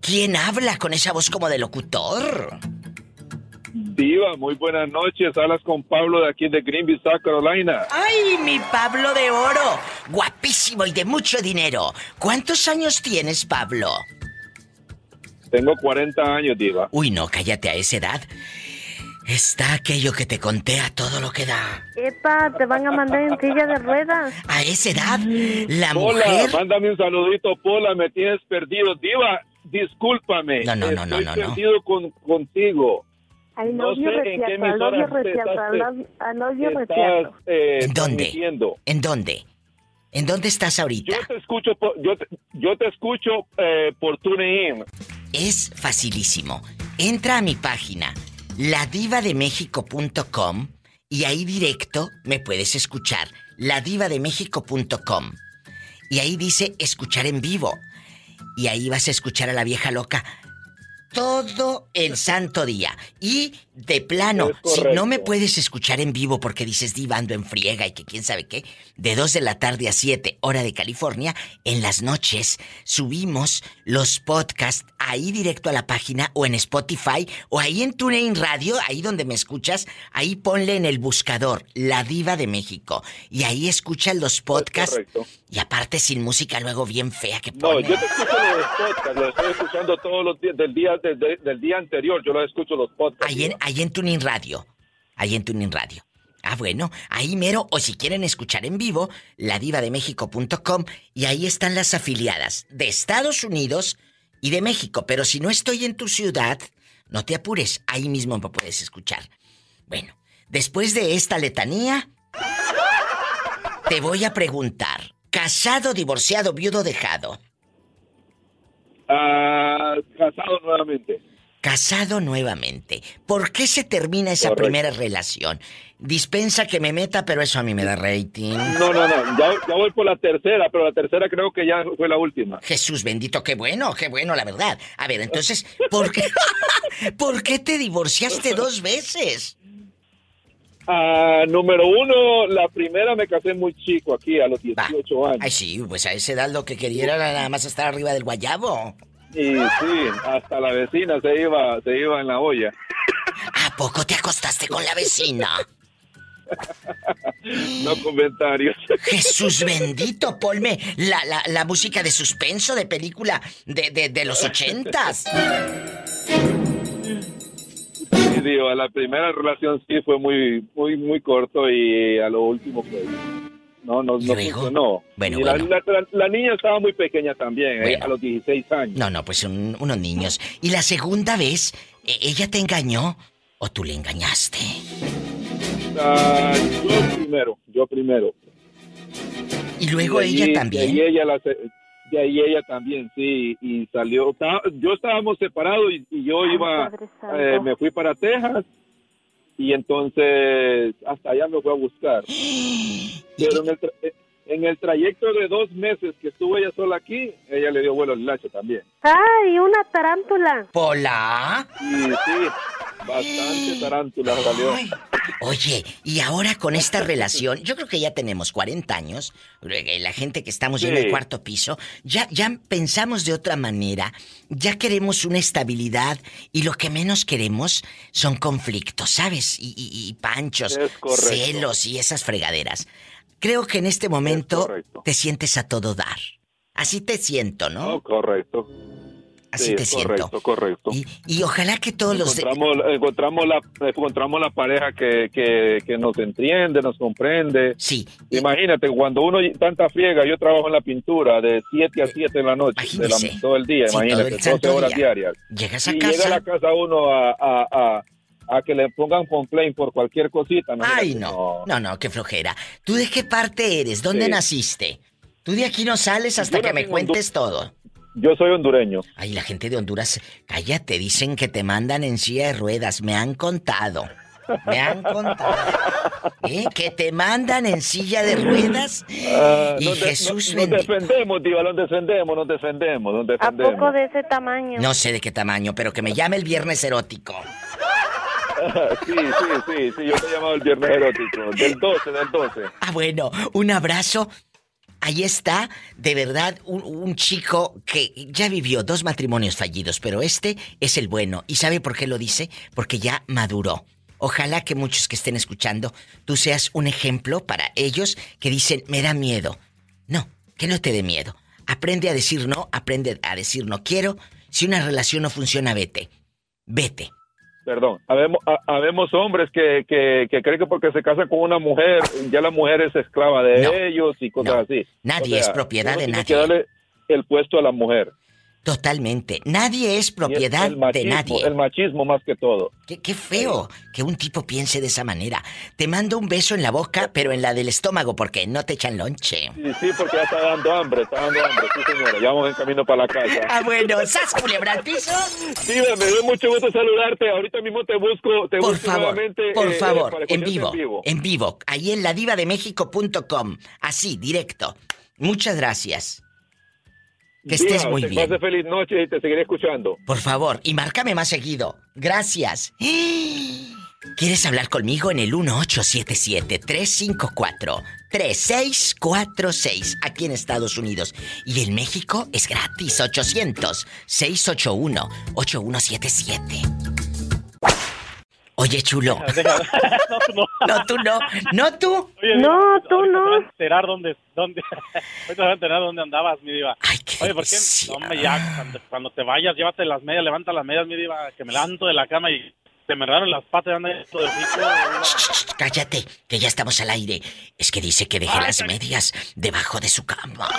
¿Quién habla con esa voz como de locutor? Diva, muy buenas noches. Hablas con Pablo de aquí de Greenville, South Carolina. ¡Ay, mi Pablo de oro! Guapísimo y de mucho dinero. ¿Cuántos años tienes, Pablo? Tengo 40 años, Diva. Uy, no, cállate a esa edad. Está aquello que te conté a todo lo que da. Epa, te van a mandar en silla de ruedas. A esa edad, la Pola, mujer. mándame un saludito, Pola, me tienes perdido. Diva, discúlpame. No, no, no, no, Estoy no, no. perdido con, contigo. Ay, No sé en qué al novio al novio- al eh, ¿En dónde? ¿En dónde? ¿En dónde estás ahorita? Yo te escucho, por- yo te, yo te escucho eh, por TuneIn. Es facilísimo. Entra a mi página, ladivademexico.com y ahí directo me puedes escuchar. ladivademexico.com. Y ahí dice escuchar en vivo. Y ahí vas a escuchar a la vieja loca todo el santo día. Y de plano, si no me puedes escuchar en vivo porque dices divando en friega y que quién sabe qué, de 2 de la tarde a 7, hora de California, en las noches subimos los podcasts ahí directo a la página o en Spotify o ahí en TuneIn Radio, ahí donde me escuchas, ahí ponle en el buscador La Diva de México y ahí escuchas los podcasts y aparte sin música luego bien fea que No, pone. yo te escucho los podcasts, los estoy escuchando todos los días del día del, del día anterior. Yo los escucho los podcasts. Ahí en, ahí Tuning Radio. Ahí en Tuning Radio. Ah, bueno, ahí mero, o si quieren escuchar en vivo, ladivademexico.com y ahí están las afiliadas de Estados Unidos y de México. Pero si no estoy en tu ciudad, no te apures, ahí mismo me puedes escuchar. Bueno, después de esta letanía, te voy a preguntar, ¿casado, divorciado, viudo, dejado? Ah, casado nuevamente. Casado nuevamente. ¿Por qué se termina esa Correcto. primera relación? Dispensa que me meta, pero eso a mí me da rating. No, no, no. Ya, ya voy por la tercera, pero la tercera creo que ya fue la última. Jesús bendito, qué bueno, qué bueno, la verdad. A ver, entonces, ¿por qué, ¿por qué te divorciaste dos veces? Ah, número uno, la primera me casé muy chico aquí, a los 18 años. Ay, sí, pues a esa edad lo que quería era nada más estar arriba del guayabo. Y sí, hasta la vecina se iba, se iba en la olla. ¿A poco te acostaste con la vecina? No comentarios. Jesús bendito, ponme la, la, la música de suspenso de película de, de, de los ochentas. Sí, digo, a la primera relación sí fue muy, muy, muy corto y a lo último pues no, no, no funcionó. Bueno, y la, bueno. la- la- la niña estaba muy pequeña también, eh, Bueno. a los 16 años. No, no, pues un- unos niños. ¿Y la segunda vez, e- ella te engañó o tú le engañaste? Ah, yo primero, yo primero. Y luego de ella ahí- también. Ahí ella, la de ahí ella también, sí, y salió. Estaba- yo estábamos separados y, y yo iba, eh, me fui para Texas y entonces hasta allá me fue a buscar. Pero en el, tra- en el trayecto de dos meses que estuvo ella sola aquí, ella le dio vuelo al lacho también. ¡Ay, una tarántula! ¿Pola? Y sí, bastante tarántula salió. Oye, y ahora con esta relación, yo creo que ya tenemos 40 años, eh, la gente que estamos ya en el Sí. cuarto piso, ya, ya pensamos de otra manera, ya queremos una estabilidad y lo que menos queremos son conflictos, ¿sabes? Y, y- y panchos, celos y esas fregaderas. Creo que en este momento te sientes a todo dar. Así te siento, ¿no? Correcto. Así Sí, te siento. Correcto, correcto. Y ojalá que todos los... de- encontramos, la encontramos la pareja que, que, que nos entiende, nos comprende. Sí. Imagínate, cuando uno y- tanta friega, yo trabajo en la pintura de 7 a 7 en la noche, de la- Imagínese. todo el día, Sí, imagínate, el 12 santo horas día. diarias. Llegas a y casa... llega a la casa uno a, a, a, a que le pongan complaint por cualquier cosita. Ay, imagínate, no. No, no, qué flojera. ¿Tú de qué parte eres? ¿Dónde Sí. naciste? Tú de aquí no sales hasta Yo que me en cuentes todo. Yo soy hondureño. Ay, la gente de Honduras, cállate, dicen que te mandan en silla de ruedas. Me han contado. Me han contado. ¿Eh? Que te mandan en silla de ruedas. Ah, y nos de- Jesús nos, nos bendito. defendemos, diva, nos defendemos, nos defendemos, nos ¿A defendemos. poco de ese tamaño? No sé de qué tamaño, pero que me llame el viernes erótico. sí, sí, sí, sí, yo te he llamado el viernes erótico, del 12, del 12. Ah, bueno, un abrazo. Ahí está, de verdad, un, un, chico que ya vivió dos matrimonios fallidos, pero este es el bueno. ¿Y sabe por qué lo dice? Porque ya maduró. Ojalá que muchos que estén escuchando, tú seas un ejemplo para ellos que dicen, me da miedo. No, que no te dé miedo. Aprende a decir no, aprende a decir no quiero. Si una relación no funciona, vete. Vete. Perdón, habemos, hombres que, que, creen que porque se casan con una mujer, ya la mujer es esclava de ellos y cosas así. Nadie es propiedad de nadie. Que darle el puesto a la mujer. Totalmente. Nadie es propiedad de nadie. El machismo más que todo. Qué, feo que un tipo piense de esa manera. Te mando un beso en la boca, pero en la del estómago, porque no te echan lonche. Sí, sí, porque ya está dando hambre, está dando hambre. Sí, señora. Ya vamos en camino para la casa. Ah, bueno. ¿Sas culebra piso? Sí, me dio mucho gusto saludarte. Ahorita mismo te busco, te por busco favor, nuevamente. Por eh, favor, en, vivo, en vivo. En vivo. Ahí en ladivademexico.com. Así, directo. Muchas gracias. Que estés muy bien. Pase feliz noche y te seguiré escuchando. Por favor, y márcame más seguido. Gracias. ¿Quieres hablar conmigo en el 1877-354-3646 aquí en Estados Unidos? Y en México es gratis, 800-681-8177. Oye, chulo. no, tú no. No, tú no. No, tú. no, tú no. Te vas a enterar dónde, dónde, te vas a enterar dónde andabas, mi diva. Ay, qué Oye, ¿por qué? No, ya, cuando, te vayas, llévate las medias, levanta las medias, mi diva, que me levanto de la cama y se me enredaron las patas, anda esto de Cállate, que ya estamos al aire. Es que dice que deje las medias debajo de su cama.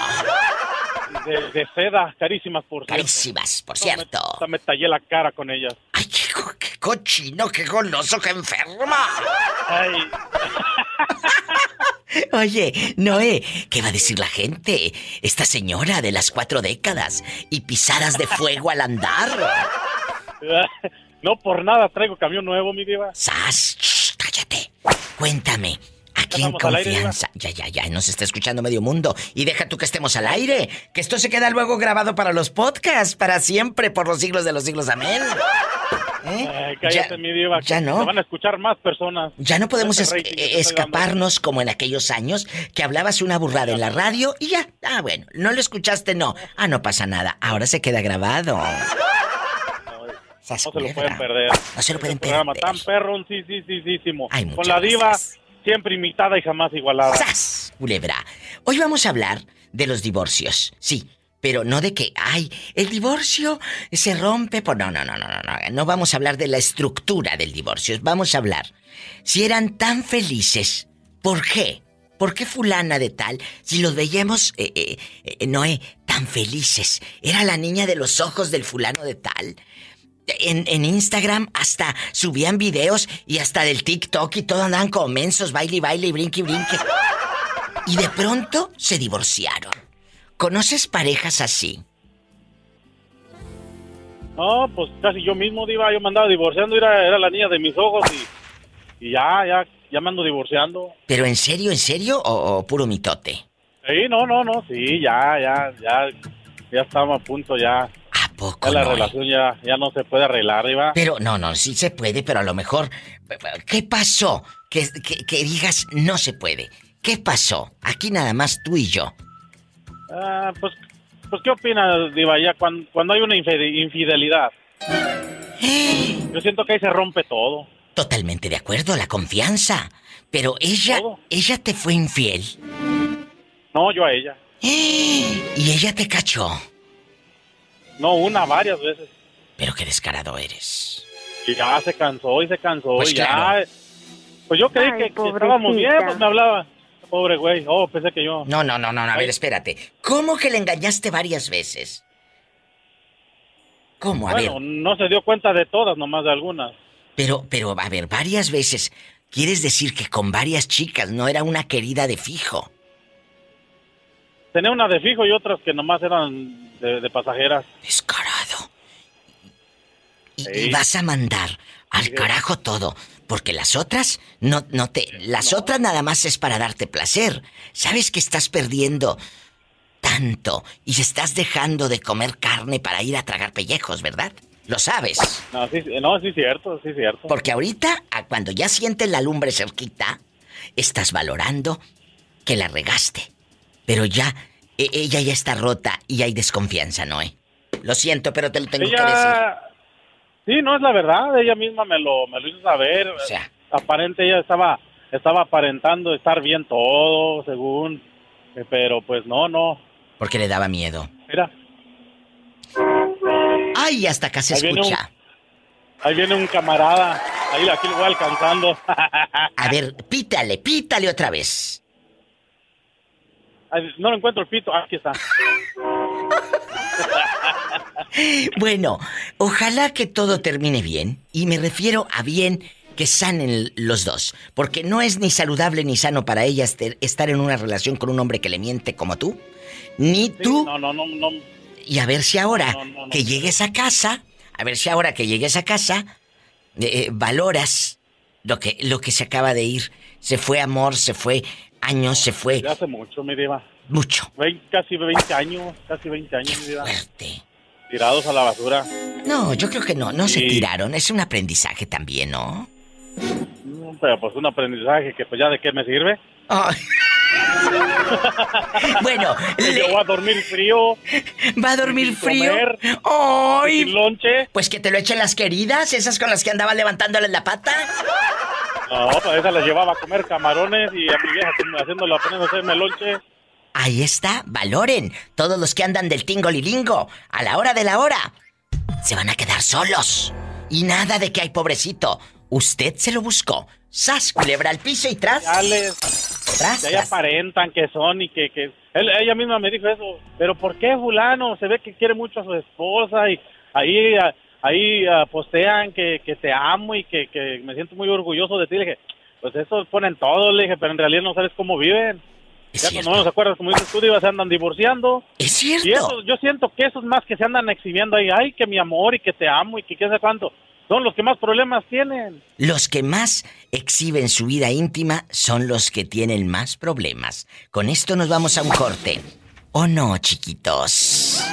De, seda, carísimas por cierto. Carísimas, por cierto. me, me, tallé la cara con ellas. Ay, qué, qué cochino, qué goloso, qué enferma. Ay. Oye, Noé, ¿qué va a decir la gente? Esta señora de las cuatro décadas y pisadas de fuego al andar. No por nada traigo camión nuevo, mi diva. ¡Sas! cállate. Cuéntame, Aquí en confianza. ya, ya, ya, nos está escuchando medio mundo. Y deja tú que estemos al aire. Que esto se queda luego grabado para los podcasts, para siempre, por los siglos de los siglos. Amén. ¿Eh? cállate, mi diva. Ya no. van a escuchar más personas. Ya no podemos escaparnos como en aquellos años que hablabas una burrada en la radio y ya. Ah, bueno, no lo escuchaste, no. Ah, no pasa nada. Ahora se queda grabado. No, se lo pueden perder. No se lo pueden perder. Programa tan perro, sí, sí, sí, sí, sí. Con la diva siempre imitada y jamás igualada. ¡Sas! Culebra. Hoy vamos a hablar de los divorcios. Sí, pero no de que, ay, el divorcio se rompe por... No, no, no, no, no, no. No vamos a hablar de la estructura del divorcio. Vamos a hablar. Si eran tan felices, ¿por qué? ¿Por qué fulana de tal, si los veíamos, eh, eh, eh, Noé, tan felices? Era la niña de los ojos del fulano de tal. En, Instagram hasta subían videos y hasta del TikTok y todo andaban como mensos, baile y baile y brinque y brinque. Y de pronto se divorciaron. ¿Conoces parejas así? No, pues casi yo mismo, Diva, yo me andaba divorciando, era, era la niña de mis ojos y, y ya, ya, ya me ando divorciando. ¿Pero en serio, en serio o, puro mitote? Sí, no, no, no, sí, ya, ya, ya, ya estamos a punto ya poco La relación ya, ya no se puede arreglar, Iba. Pero, no, no, sí se puede, pero a lo mejor... ¿Qué pasó? Que, que, digas no se puede. ¿Qué pasó? Aquí nada más tú y yo. Ah, pues, pues, ¿qué opinas, Diva, ya cuando, cuando hay una infidelidad? Yo siento que ahí se rompe todo. Totalmente de acuerdo, la confianza. Pero ella, ella te fue infiel. No, yo a ella. Y ella te cachó. No, una, varias veces. Pero qué descarado eres. Y ya se cansó y se cansó pues y ya. Pues yo creí que, estábamos bien, pues me hablaba. Pobre güey. Oh, pensé que yo. No, no, no, no, a ver, espérate. ¿Cómo que le engañaste varias veces? ¿Cómo? A bueno, no se dio cuenta de todas, nomás de algunas. Pero, pero, a ver, varias veces. ¿Quieres decir que con varias chicas no era una querida de fijo? Tenía una de fijo y otras que nomás eran de, pasajeras. Descarado. Y, vas a mandar al carajo todo. Porque las otras no, no te. Las otras nada más es para darte placer. Sabes que estás perdiendo tanto y estás dejando de comer carne para ir a tragar pellejos, ¿verdad? Lo sabes. No, sí, no, sí, cierto, sí, cierto. Porque ahorita, cuando ya sientes la lumbre cerquita, estás valorando que la regaste. Pero ya, e, ella ya está rota y hay desconfianza, ¿no? Eh? Lo siento, pero te lo tengo que decir. Sí, no es la verdad, ella misma me lo, me lo hizo saber. O sea. Aparente ella estaba, estaba aparentando estar bien todo, según. Eh, pero pues no, no. Porque le daba miedo. Mira. Ay, hasta acá se escucha. ahí viene un camarada. Ahí aquí lo voy alcanzando. A ver, pítale, pítale otra vez. No lo encuentro el pito. Aquí está. bueno, ojalá que todo termine bien. Y me refiero a bien que sanen los dos. Porque no es ni saludable ni sano para ella estar en una relación con un hombre que le miente como tú. Ni tú. No, no, no, no. Y a ver si ahora que llegues a casa, a ver si ahora que llegues a casa, eh, valoras lo que, lo que se acaba de ir. Se fue amor, se fue años, se fue. hace mucho, mi diva. Mucho. casi 20 años, casi 20 años, mi diva. Fuerte. Tirados a la basura. No, yo creo que no, no se tiraron. Es un aprendizaje también, ¿no? Pero pues un aprendizaje que pues ya de qué me sirve. Bueno, le... va a dormir frío. Va a dormir frío. Sin lonche. Pues que te lo echen las queridas, esas con las que andaba levantándole la pata. No, pues esa las llevaba a comer camarones y a mi vieja haciéndolo apenas hacerme lonche. Ahí está, valoren. Todos los que andan del tingolilingo, a la hora de la hora, se van a quedar solos. Y nada de que hay pobrecito. Usted se lo buscó. Sas, culebra al piso y tras. Ya les. Tras, ya aparentan que son y que. que... ella misma me dijo eso. Pero ¿por qué, Fulano? Se ve que quiere mucho a su esposa y ahí. Ahí ah, postean que, que te amo y que, que me siento muy orgulloso de ti. Le dije, pues eso ponen todo, le dije, pero en realidad no sabes cómo viven. ya cierto. no nos acuerdas, como dices tú, se andan divorciando. Es cierto. Y eso, yo siento que eso es más que se andan exhibiendo ahí, ay, que mi amor y que te amo y que qué sé cuánto son los que más problemas tienen. Los que más exhiben su vida íntima son los que tienen más problemas. Con esto nos vamos a un corte. ¿O no, chiquitos?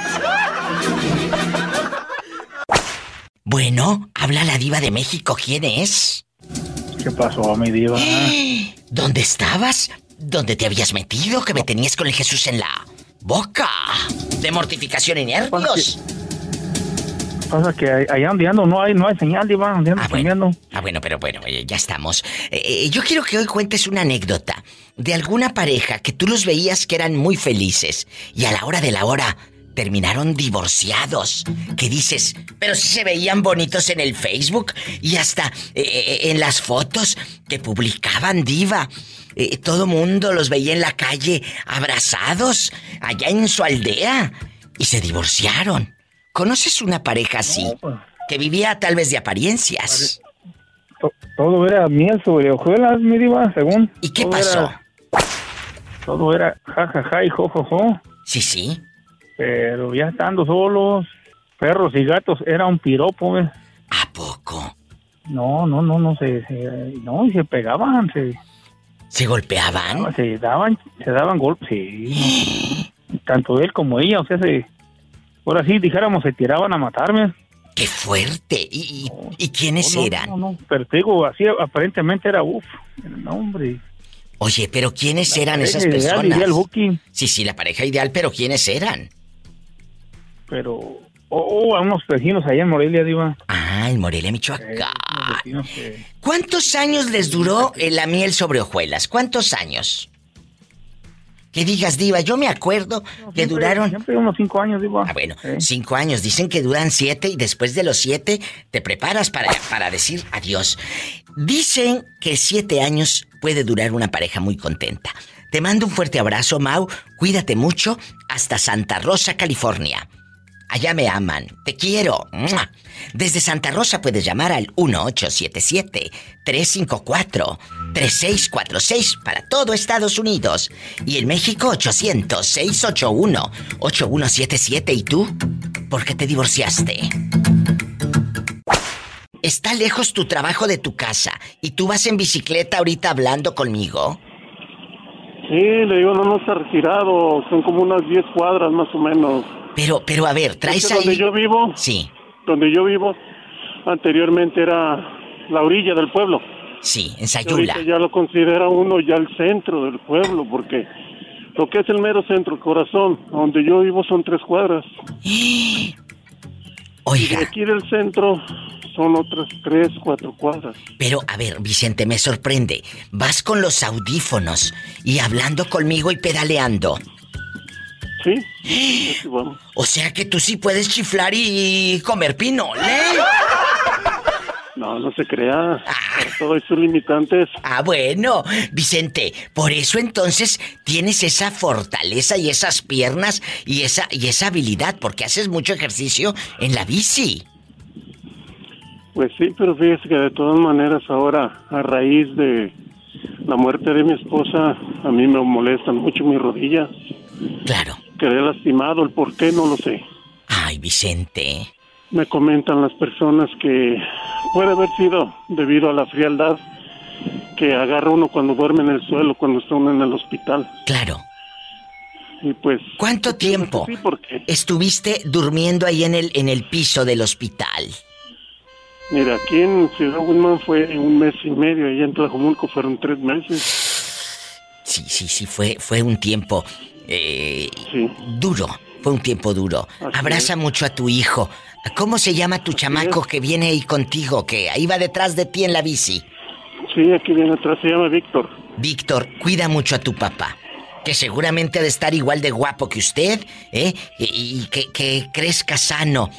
Bueno, habla la diva de México. ¿Quién es? ¿Qué pasó, mi diva? ¿Dónde estabas? ¿Dónde te habías metido? Que me tenías con el Jesús en la boca. De mortificación y nervios pasa que allá ando no hay, no hay señal, Diva, ando ah, bueno. ah, bueno, pero bueno, eh, ya estamos. Eh, eh, yo quiero que hoy cuentes una anécdota de alguna pareja que tú los veías que eran muy felices y a la hora de la hora terminaron divorciados. Que dices, pero si se veían bonitos en el Facebook y hasta en las fotos que publicaban Diva. todo mundo los veía en la calle abrazados allá en su aldea y se divorciaron. ¿Conoces una pareja así? Pues. Que vivía tal vez de apariencias. Todo era miel sobre hojuelas, mi diva, según. ¿Y qué pasó? todo era jajaja ja, ja, y jojojo. Sí, sí. Pero ya estando solos, perros y gatos, era un piropo, ¿ves? ¿A poco? No, no, no, no, se, no, se pegaban, se... ¿Se golpeaban? Se daban, se daban golpes, sí. Tanto él como ella, o sea, se, ahora sí, dijéramos, se tiraban a matarme. ¡Qué fuerte! ¿Y, y, quiénes eran? No, no, pero te digo, así aparentemente era, uff, el nombre. Oye, pero ¿quiénes eran esas personas? Ideal, sí, sí, la pareja ideal, pero ¿quiénes eran? Pero, oh, oh a unos vecinos allá en Morelia, Diva. Ah, en Morelia, Michoacán. ¿Cuántos años les duró la miel sobre hojuelas? ¿Cuántos años? Que digas, Diva, yo me acuerdo que duraron. Siempre unos cinco años, Diva. Ah, bueno, cinco años. Dicen que duran siete y después de los siete te preparas para, para decir adiós. Dicen que siete años puede durar una pareja muy contenta. Te mando un fuerte abrazo, Mau. Cuídate mucho. Hasta Santa Rosa, California. Allá me aman. Te quiero. Desde Santa Rosa puedes llamar al 1877-354-3646 para todo Estados Unidos. Y en México 800-681-8177. ¿Y tú? ¿Por qué te divorciaste? ¿Está lejos tu trabajo de tu casa y tú vas en bicicleta ahorita hablando conmigo? Sí, le digo, no, no está retirado, son como unas 10 cuadras más o menos. Pero, pero a ver, traes ahí. Donde yo vivo. Sí. donde yo vivo, anteriormente era la orilla del pueblo. Sí, en Sayula. ya lo considera uno ya el centro del pueblo, porque lo que es el mero centro, el corazón, donde yo vivo son tres cuadras. Oiga. Y aquí del centro son otras tres, cuatro cuadras. Pero, a ver, Vicente, me sorprende. Vas con los audífonos y hablando conmigo y pedaleando. Sí. O sea que tú sí puedes chiflar y comer pinole. No, no se crea. Todo es limitantes. Ah, bueno, Vicente, por eso entonces tienes esa fortaleza y esas piernas y esa y esa habilidad porque haces mucho ejercicio en la bici. Pues sí, pero fíjese que de todas maneras ahora a raíz de la muerte de mi esposa a mí me molestan mucho mis rodillas. Claro. Quedé lastimado, el por qué no lo sé. Ay, Vicente. Me comentan las personas que puede haber sido debido a la frialdad que agarra uno cuando duerme en el suelo, cuando está uno en el hospital. Claro. Y pues. ¿Cuánto tiempo estuviste durmiendo ahí en el en el piso del hospital? Mira, aquí en Ciudad Guzmán fue un mes y medio, allá en Tlajomulco fueron tres meses. Sí, sí, sí, fue, fue un tiempo eh, duro, fue un tiempo duro. Abraza mucho a tu hijo, ¿Cómo se llama tu chamaco que viene ahí contigo, que ahí va detrás de ti en la bici? Sí, aquí viene atrás, se llama Víctor. Víctor, cuida mucho a tu papá. Que seguramente ha de estar igual de guapo que usted, ¿eh? Y, que, que crezca sano.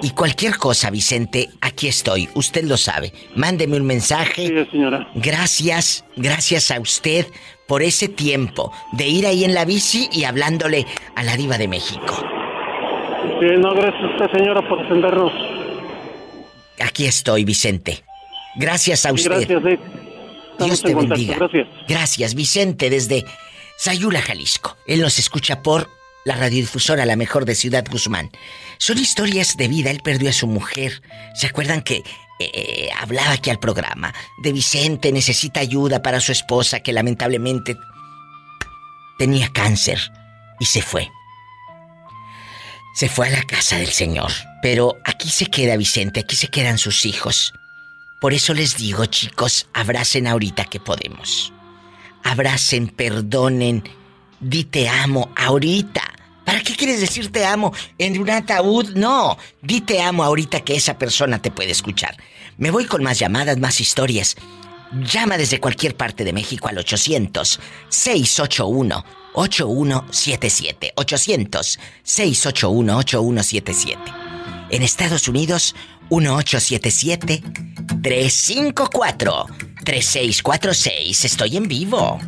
Y cualquier cosa, Vicente, aquí estoy. Usted lo sabe. Mándeme un mensaje. Sí, señora. Gracias, gracias a usted por ese tiempo de ir ahí en la bici y hablándole a la diva de México no, gracias a usted, señora, por atendernos. Aquí estoy, Vicente. Gracias a usted. Gracias. Dios te bendiga. Gracias. Gracias, Vicente, desde Sayula, Jalisco. Él nos escucha por la radiodifusora La Mejor de Ciudad Guzmán. Son historias de vida. Él perdió a su mujer. ¿Se acuerdan que eh, hablaba aquí al programa? De Vicente necesita ayuda para su esposa que lamentablemente tenía cáncer y se fue se fue a la casa del Señor. Pero aquí se queda Vicente, aquí se quedan sus hijos. Por eso les digo, chicos, abracen ahorita que podemos. Abracen, perdonen, di te amo ahorita. ¿Para qué quieres decir te amo en un ataúd? No, di te amo ahorita que esa persona te puede escuchar. Me voy con más llamadas, más historias. Llama desde cualquier parte de México al 800 681 8177 800 681 8177. En Estados Unidos 1877 354 3646. Estoy en vivo.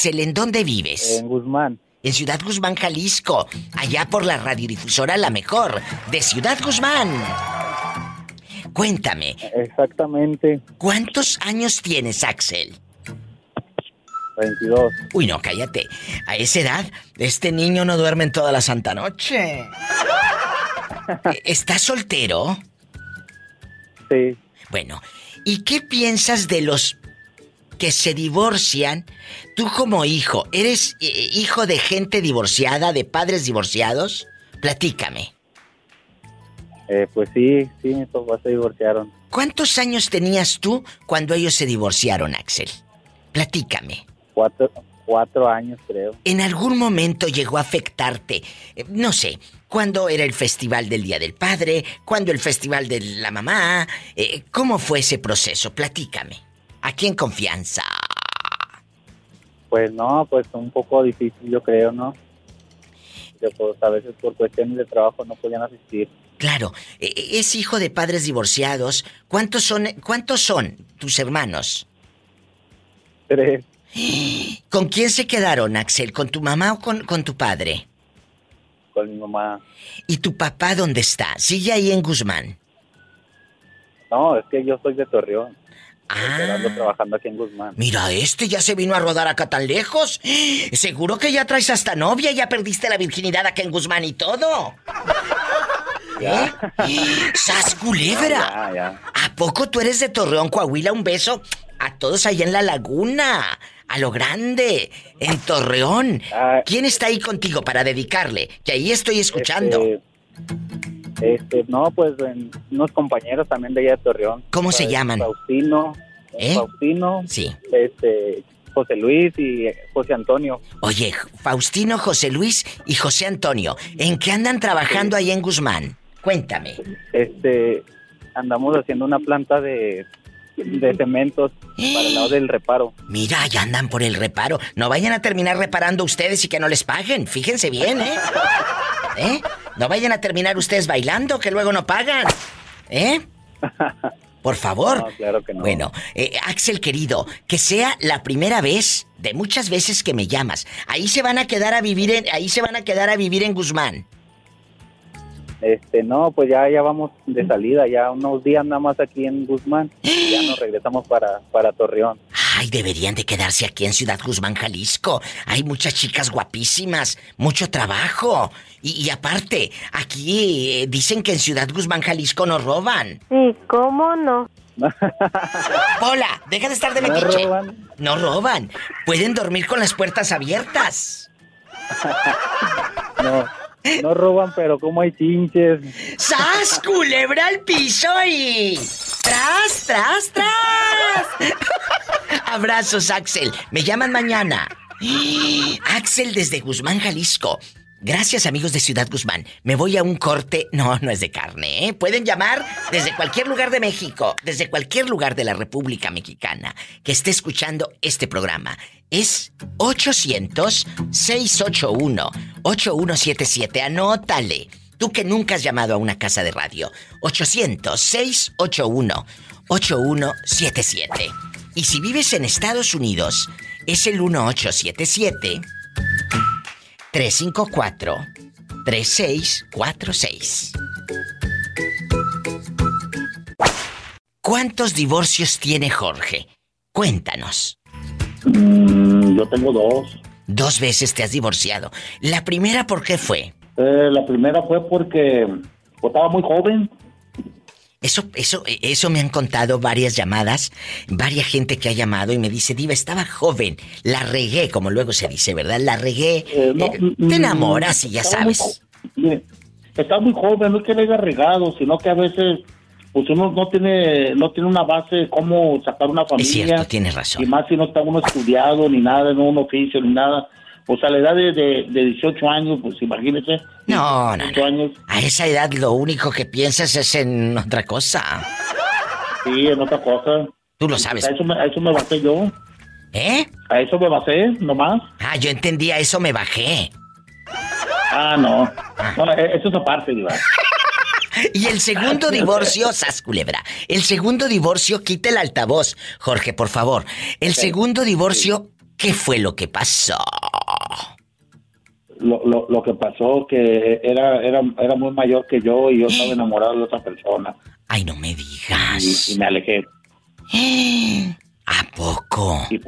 Axel, ¿en dónde vives? En Guzmán. En Ciudad Guzmán, Jalisco. Allá por la radiodifusora La Mejor, de Ciudad Guzmán. Cuéntame. Exactamente. ¿Cuántos años tienes, Axel? 22. Uy, no, cállate. A esa edad, este niño no duerme en toda la santa noche. ¿Estás soltero? Sí. Bueno, ¿y qué piensas de los que se divorcian? Tú como hijo, ¿eres eh, hijo de gente divorciada, de padres divorciados? Platícame. Eh, pues sí, sí, mis papás se divorciaron. ¿Cuántos años tenías tú cuando ellos se divorciaron, Axel? Platícame. Cuatro, cuatro años, creo. ¿En algún momento llegó a afectarte? Eh, no sé, ¿cuándo era el festival del Día del Padre? ¿Cuándo el festival de la mamá? Eh, ¿Cómo fue ese proceso? Platícame. Aquí en confianza. Pues no, pues un poco difícil, yo creo, ¿no? Que pues, a veces por cuestiones de trabajo no podían asistir. Claro, e, e, es hijo de padres divorciados. ¿Cuántos son, cuántos son tus hermanos? Tres. ¿Con quién se quedaron, Axel? ¿Con tu mamá o con, con tu padre? Con mi mamá. ¿Y tu papá dónde está? ¿Sigue ahí en Guzmán? No, es que yo soy de Torreón. Ah. trabajando aquí en Guzmán. Mira, este ya se vino a rodar acá tan lejos. Seguro que ya traes hasta novia, ya perdiste la virginidad acá en Guzmán y todo. ¿Eh? ¡Sas culebra! ¿A poco tú eres de Torreón, Coahuila? Un beso a todos allá en la laguna. a lo grande, en Torreón. Ah. ¿Quién está ahí contigo para dedicarle? Que ahí estoy escuchando. Este, este, no, pues en- unos compañeros también de allá de Torreón. ¿Cómo se Pues, llaman? Faustino. ¿Eh? Faustino. Sí. Este, José Luis y José Antonio. Oye, Faustino, José Luis y José Antonio, ¿en qué andan trabajando ahí en Guzmán? Cuéntame. Este, andamos haciendo una planta de, de cementos para el lado del reparo. Mira, ya andan por el reparo. No vayan a terminar reparando ustedes y que no les paguen. Fíjense bien, ¿eh? ¿Eh? No vayan a terminar ustedes bailando que luego no pagan. ¿Eh? Por favor. No, claro que no. Bueno, eh, Axel querido, que sea la primera vez de muchas veces que me llamas. Ahí se van a quedar a vivir en, ahí se van a quedar a vivir en Guzmán. Este, no, pues ya, ya vamos de salida, ya unos días nada más aquí en Guzmán. y ya nos regresamos para, para Torreón. Ay, deberían de quedarse aquí en Ciudad Guzmán, Jalisco. Hay muchas chicas guapísimas, mucho trabajo. Y, y aparte, aquí eh, dicen que en Ciudad Guzmán, Jalisco no roban. Sí, ¿cómo no? Hola, deja de estar de No metiche. roban. No roban. Pueden dormir con las puertas abiertas. No, no roban, pero como hay chinches. ¡Sas, culebra al piso y... ¡Tras, tras, tras! Abrazos, Axel. Me llaman mañana. Axel desde Guzmán, Jalisco. Gracias, amigos de Ciudad Guzmán. Me voy a un corte. No, no es de carne, ¿eh? Pueden llamar desde cualquier lugar de México, desde cualquier lugar de la República Mexicana que esté escuchando este programa. Es 800-681-8177. Anótale. Tú que nunca has llamado a una casa de radio. 800-681-8177. Y si vives en Estados Unidos, es el 1877 354 3646. ¿Cuántos divorcios tiene Jorge? Cuéntanos. Mm, yo tengo dos. Dos veces te has divorciado. La primera, ¿por qué fue? Eh, la primera fue porque estaba muy joven. Eso, eso, eso me han contado varias llamadas, varias gente que ha llamado y me dice, Diva, estaba joven, la regué, como luego se dice, ¿verdad? La regué. Eh, no, Eh, mm, te enamoras y ya muy sabes. estaba muy joven, no es que le haya regado, sino que a veces pues uno no tiene no tiene una base de cómo sacar una familia. Es cierto, tienes razón. Y más si no está uno estudiado ni nada, no un oficio ni nada. Pues a la edad de, de, de 18 años, pues imagínese. No, no, 18 años. A esa edad lo único que piensas es en otra cosa. Sí, en otra cosa. Tú lo sabes. A eso me, a eso me basé yo. ¿Eh? A eso me basé, nomás. Ah, yo entendí, a eso me bajé. Ah, no. No, eh, eso es aparte, Diva. Y el segundo divorcio, sas culebra. El segundo divorcio, quita el altavoz. Jorge, por favor. El segundo divorcio, ¿qué fue lo que pasó? Lo, lo, lo que pasó que era, era, era muy mayor que yo y yo estaba enamorado de otra persona. Ay, no me digas. Y, y me alejé. ¿A poco? Y,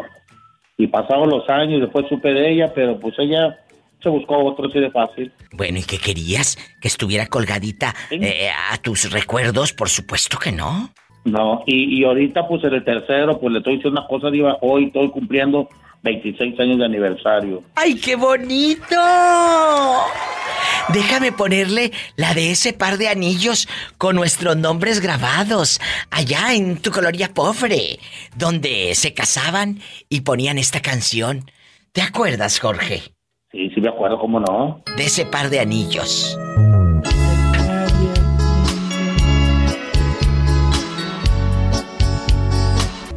y pasaron los años, después supe de ella, pero pues ella se buscó otro así de fácil. Bueno, ¿y qué querías? ¿Que estuviera colgadita eh, a tus recuerdos? Por supuesto que no. No, y, y ahorita pues en el tercero, pues le estoy diciendo una cosa, Diva, hoy estoy cumpliendo 26 años de aniversario. ¡Ay, qué bonito! Déjame ponerle la de ese par de anillos con nuestros nombres grabados allá en tu colonia pobre, donde se casaban y ponían esta canción. ¿Te acuerdas, Jorge? Sí, sí me acuerdo, cómo no. De ese par de anillos.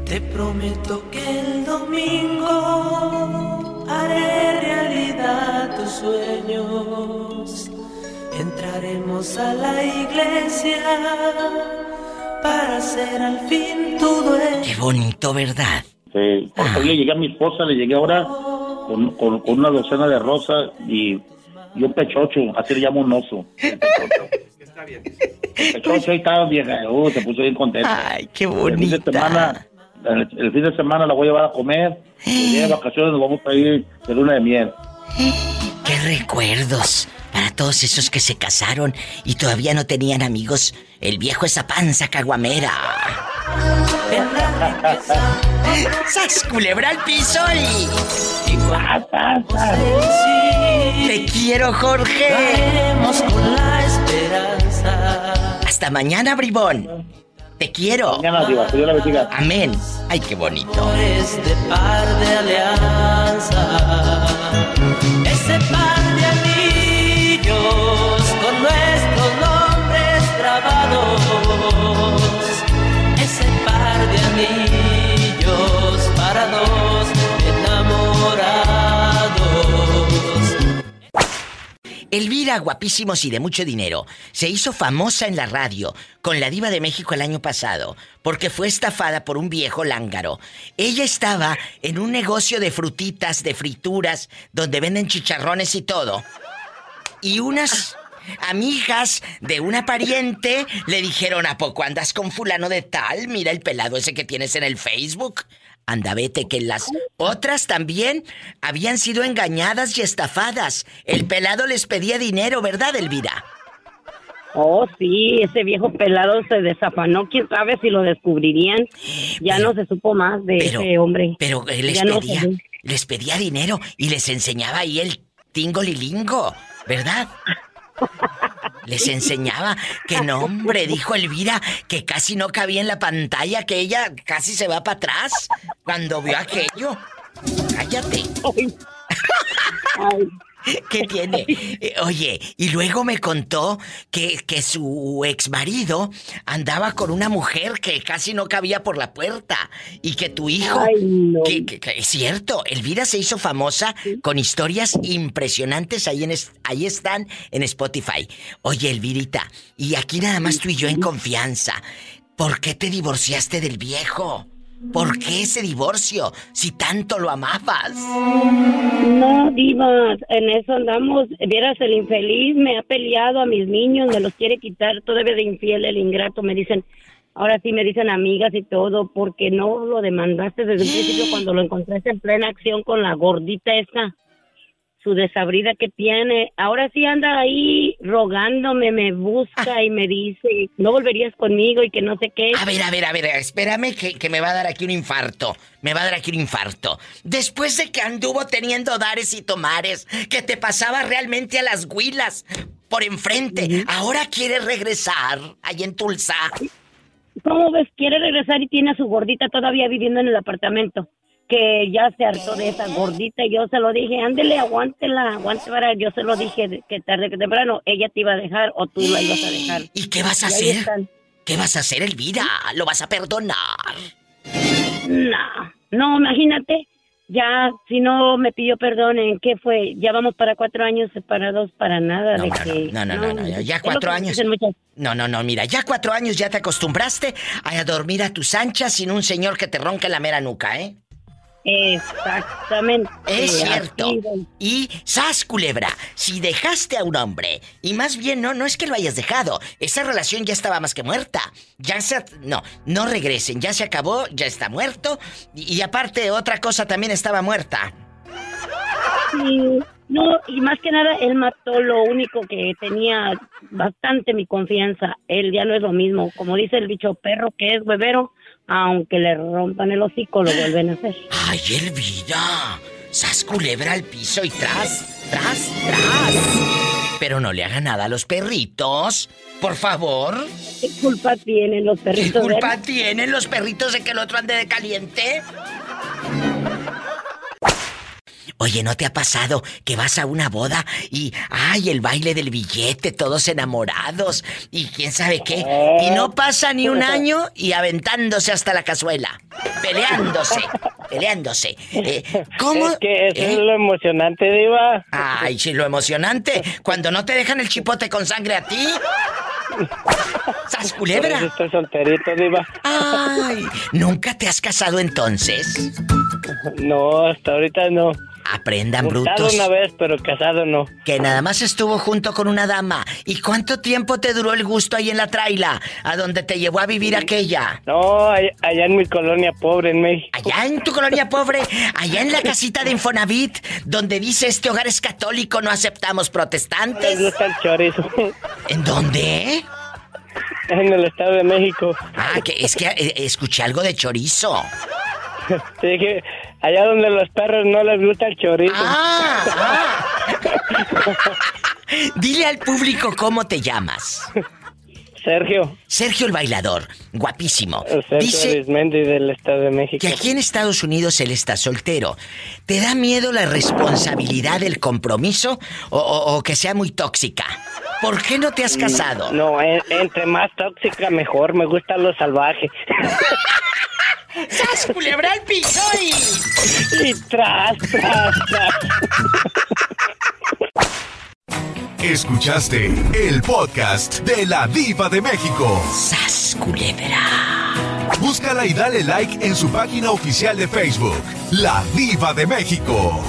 Te prometo que domingo haré realidad tus sueños. Entraremos a la iglesia para ser al fin tu dueño. Qué bonito, ¿verdad? Sí, porque hoy le llegué a mi esposa, le llegué ahora con, con- con una docena de rosas y, y un pechocho, así le llamo un oso. El pechocho ahí estaba vieja, uh, se puso bien contenta. Ay, qué de semana, el, el fin de semana la voy a llevar a comer, el día de vacaciones nos vamos a ir de luna de miel. ¡Qué recuerdos! Para todos esos que se casaron y todavía no tenían amigos, el viejo esa panza caguamera. ¡Sas culebra al piso y... Te quiero, Jorge. con la esperanza. Hasta mañana, bribón. Te quiero. Mañana, Dios la bendiga. Amén. Ay, qué bonito. Este par de alianza. Ese par Elvira, guapísimos y de mucho dinero, se hizo famosa en la radio con la diva de México el año pasado porque fue estafada por un viejo lángaro. Ella estaba en un negocio de frutitas, de frituras, donde venden chicharrones y todo. Y unas amigas de una pariente le dijeron, ¿a poco andas con fulano de tal? Mira el pelado ese que tienes en el Facebook. Anda, vete, que las otras también habían sido engañadas y estafadas. El pelado les pedía dinero, ¿verdad, Elvira? Oh, sí, ese viejo pelado se desafanó. ¿Quién sabe si lo descubrirían? Ya no se supo más de ese hombre. Pero él les Ya pedía, les pedía dinero y les enseñaba ahí el tingolilingo, ¿verdad? Les enseñaba que no, hombre, dijo Elvira, que casi no cabía en la pantalla, que ella casi se va para atrás cuando vio aquello. Cállate. ¿Qué tiene? Eh, Oye, y luego me contó que, que su ex marido andaba con una mujer que casi no cabía por la puerta. Y que tu hijo. Ay, no. que- es cierto, Elvira se hizo famosa con historias impresionantes. Ahí, en es- ahí están en Spotify. Oye, Elvirita, y aquí nada más tú y yo en confianza. ¿Por qué te divorciaste del viejo? ¿Por qué ese divorcio? Si tanto lo amabas. No, divas, en eso andamos. Vieras, el infeliz me ha peleado a mis niños, me los quiere quitar todavía de infiel, el ingrato. Me dicen, ahora sí me dicen amigas y todo, porque no lo demandaste desde el principio cuando lo encontraste en plena acción con la gordita esa, su desabrida que tiene. Ahora sí anda ahí rogándome, me busca y me dice, no volverías conmigo y que no sé qué. A ver, a ver, a ver, espérame que, que me va a dar aquí un infarto. Me va a dar aquí un infarto. Después de que anduvo teniendo dares y tomares, que te pasaba realmente a las huilas por enfrente, ahora quiere regresar ahí en Tulsa. ¿Cómo ves? Quiere regresar y tiene a su gordita todavía viviendo en el apartamento. Que ya se hartó de esa gordita y yo se lo dije, ándele, aguántela, aguántela. Yo se lo dije que tarde que temprano ella te iba a dejar o tú la ibas a dejar. ¿Y qué vas a hacer? están. ¿Qué vas a hacer, Elvira? ¿Lo vas a perdonar? No, no, imagínate. Ya, si no me pidió perdón, ¿en qué fue? Ya vamos para cuatro años separados para nada. de que, No, no, no, no, no, ya cuatro años. No, no, no, mira, ya cuatro años ya te acostumbraste a dormir a tus anchas sin un señor que te ronque la mera nuca, ¿eh? Exactamente. Es cierto. Y, sas, culebra, si dejaste a un hombre, y más bien no, no es que lo hayas dejado, esa relación ya estaba más que muerta. Ya se... No, no regresen, ya se acabó, ya está muerto, y, y aparte otra cosa también estaba muerta. Sí, no, y más que nada, él mató lo único que tenía bastante mi confianza. Él ya no es lo mismo. Como dice el bicho perro que es huevero, aunque le rompan el hocico, lo vuelven a hacer. ¡Ay, Elvira! Sas culebra al piso y tras, tras, tras. Pero no le haga nada a los perritos, por favor. ¿Qué culpa tienen los ¿Qué perritos? de él? culpa tienen los perritos de que el otro ande de caliente? Oye, ¿no te ha pasado que vas a una boda y, ay, el baile del billete, todos enamorados y quién sabe qué? Y no pasa ni un año y aventándose hasta la cazuela, peleándose, peleándose. Eh, ¿Cómo? Es que eso ¿Eh? es lo emocionante, Diva. Ay, sí, lo emocionante. Cuando no te dejan el chipote con sangre a ti. ¡Sas culebra! estoy solterito, Diva. Ay, ¿nunca te has casado entonces? No, hasta ahorita no. Aprendan, brutos. una vez, pero casado no. Que nada más estuvo junto con una dama. ¿Y cuánto tiempo te duró el gusto ahí en la traila? ¿A donde te llevó a vivir aquella? No, allá, allá en mi colonia pobre en México. Allá en tu colonia pobre, allá en la casita de Infonavit, donde dice este hogar es católico, no aceptamos protestantes. Gusta el chorizo. ¿En dónde? En el Estado de México. Ah, que es que eh, escuché algo de chorizo. Te dije, allá donde los perros no les gusta el chorizo. Ah, Dile al público cómo te llamas. Sergio. Sergio el bailador, guapísimo. Sergio Dice del Estado de México. que aquí en Estados Unidos él está soltero. ¿Te da miedo la responsabilidad del compromiso o, o- o que sea muy tóxica? ¿Por qué no te has casado? No, en- entre más tóxica mejor. Me gusta lo salvaje. ¡Sas, culebra al piso y... tras, tras, tras. Escuchaste el podcast de la Diva de México. ¡Sas, culebra! Búscala y dale like en su página oficial de Facebook, La Diva de México.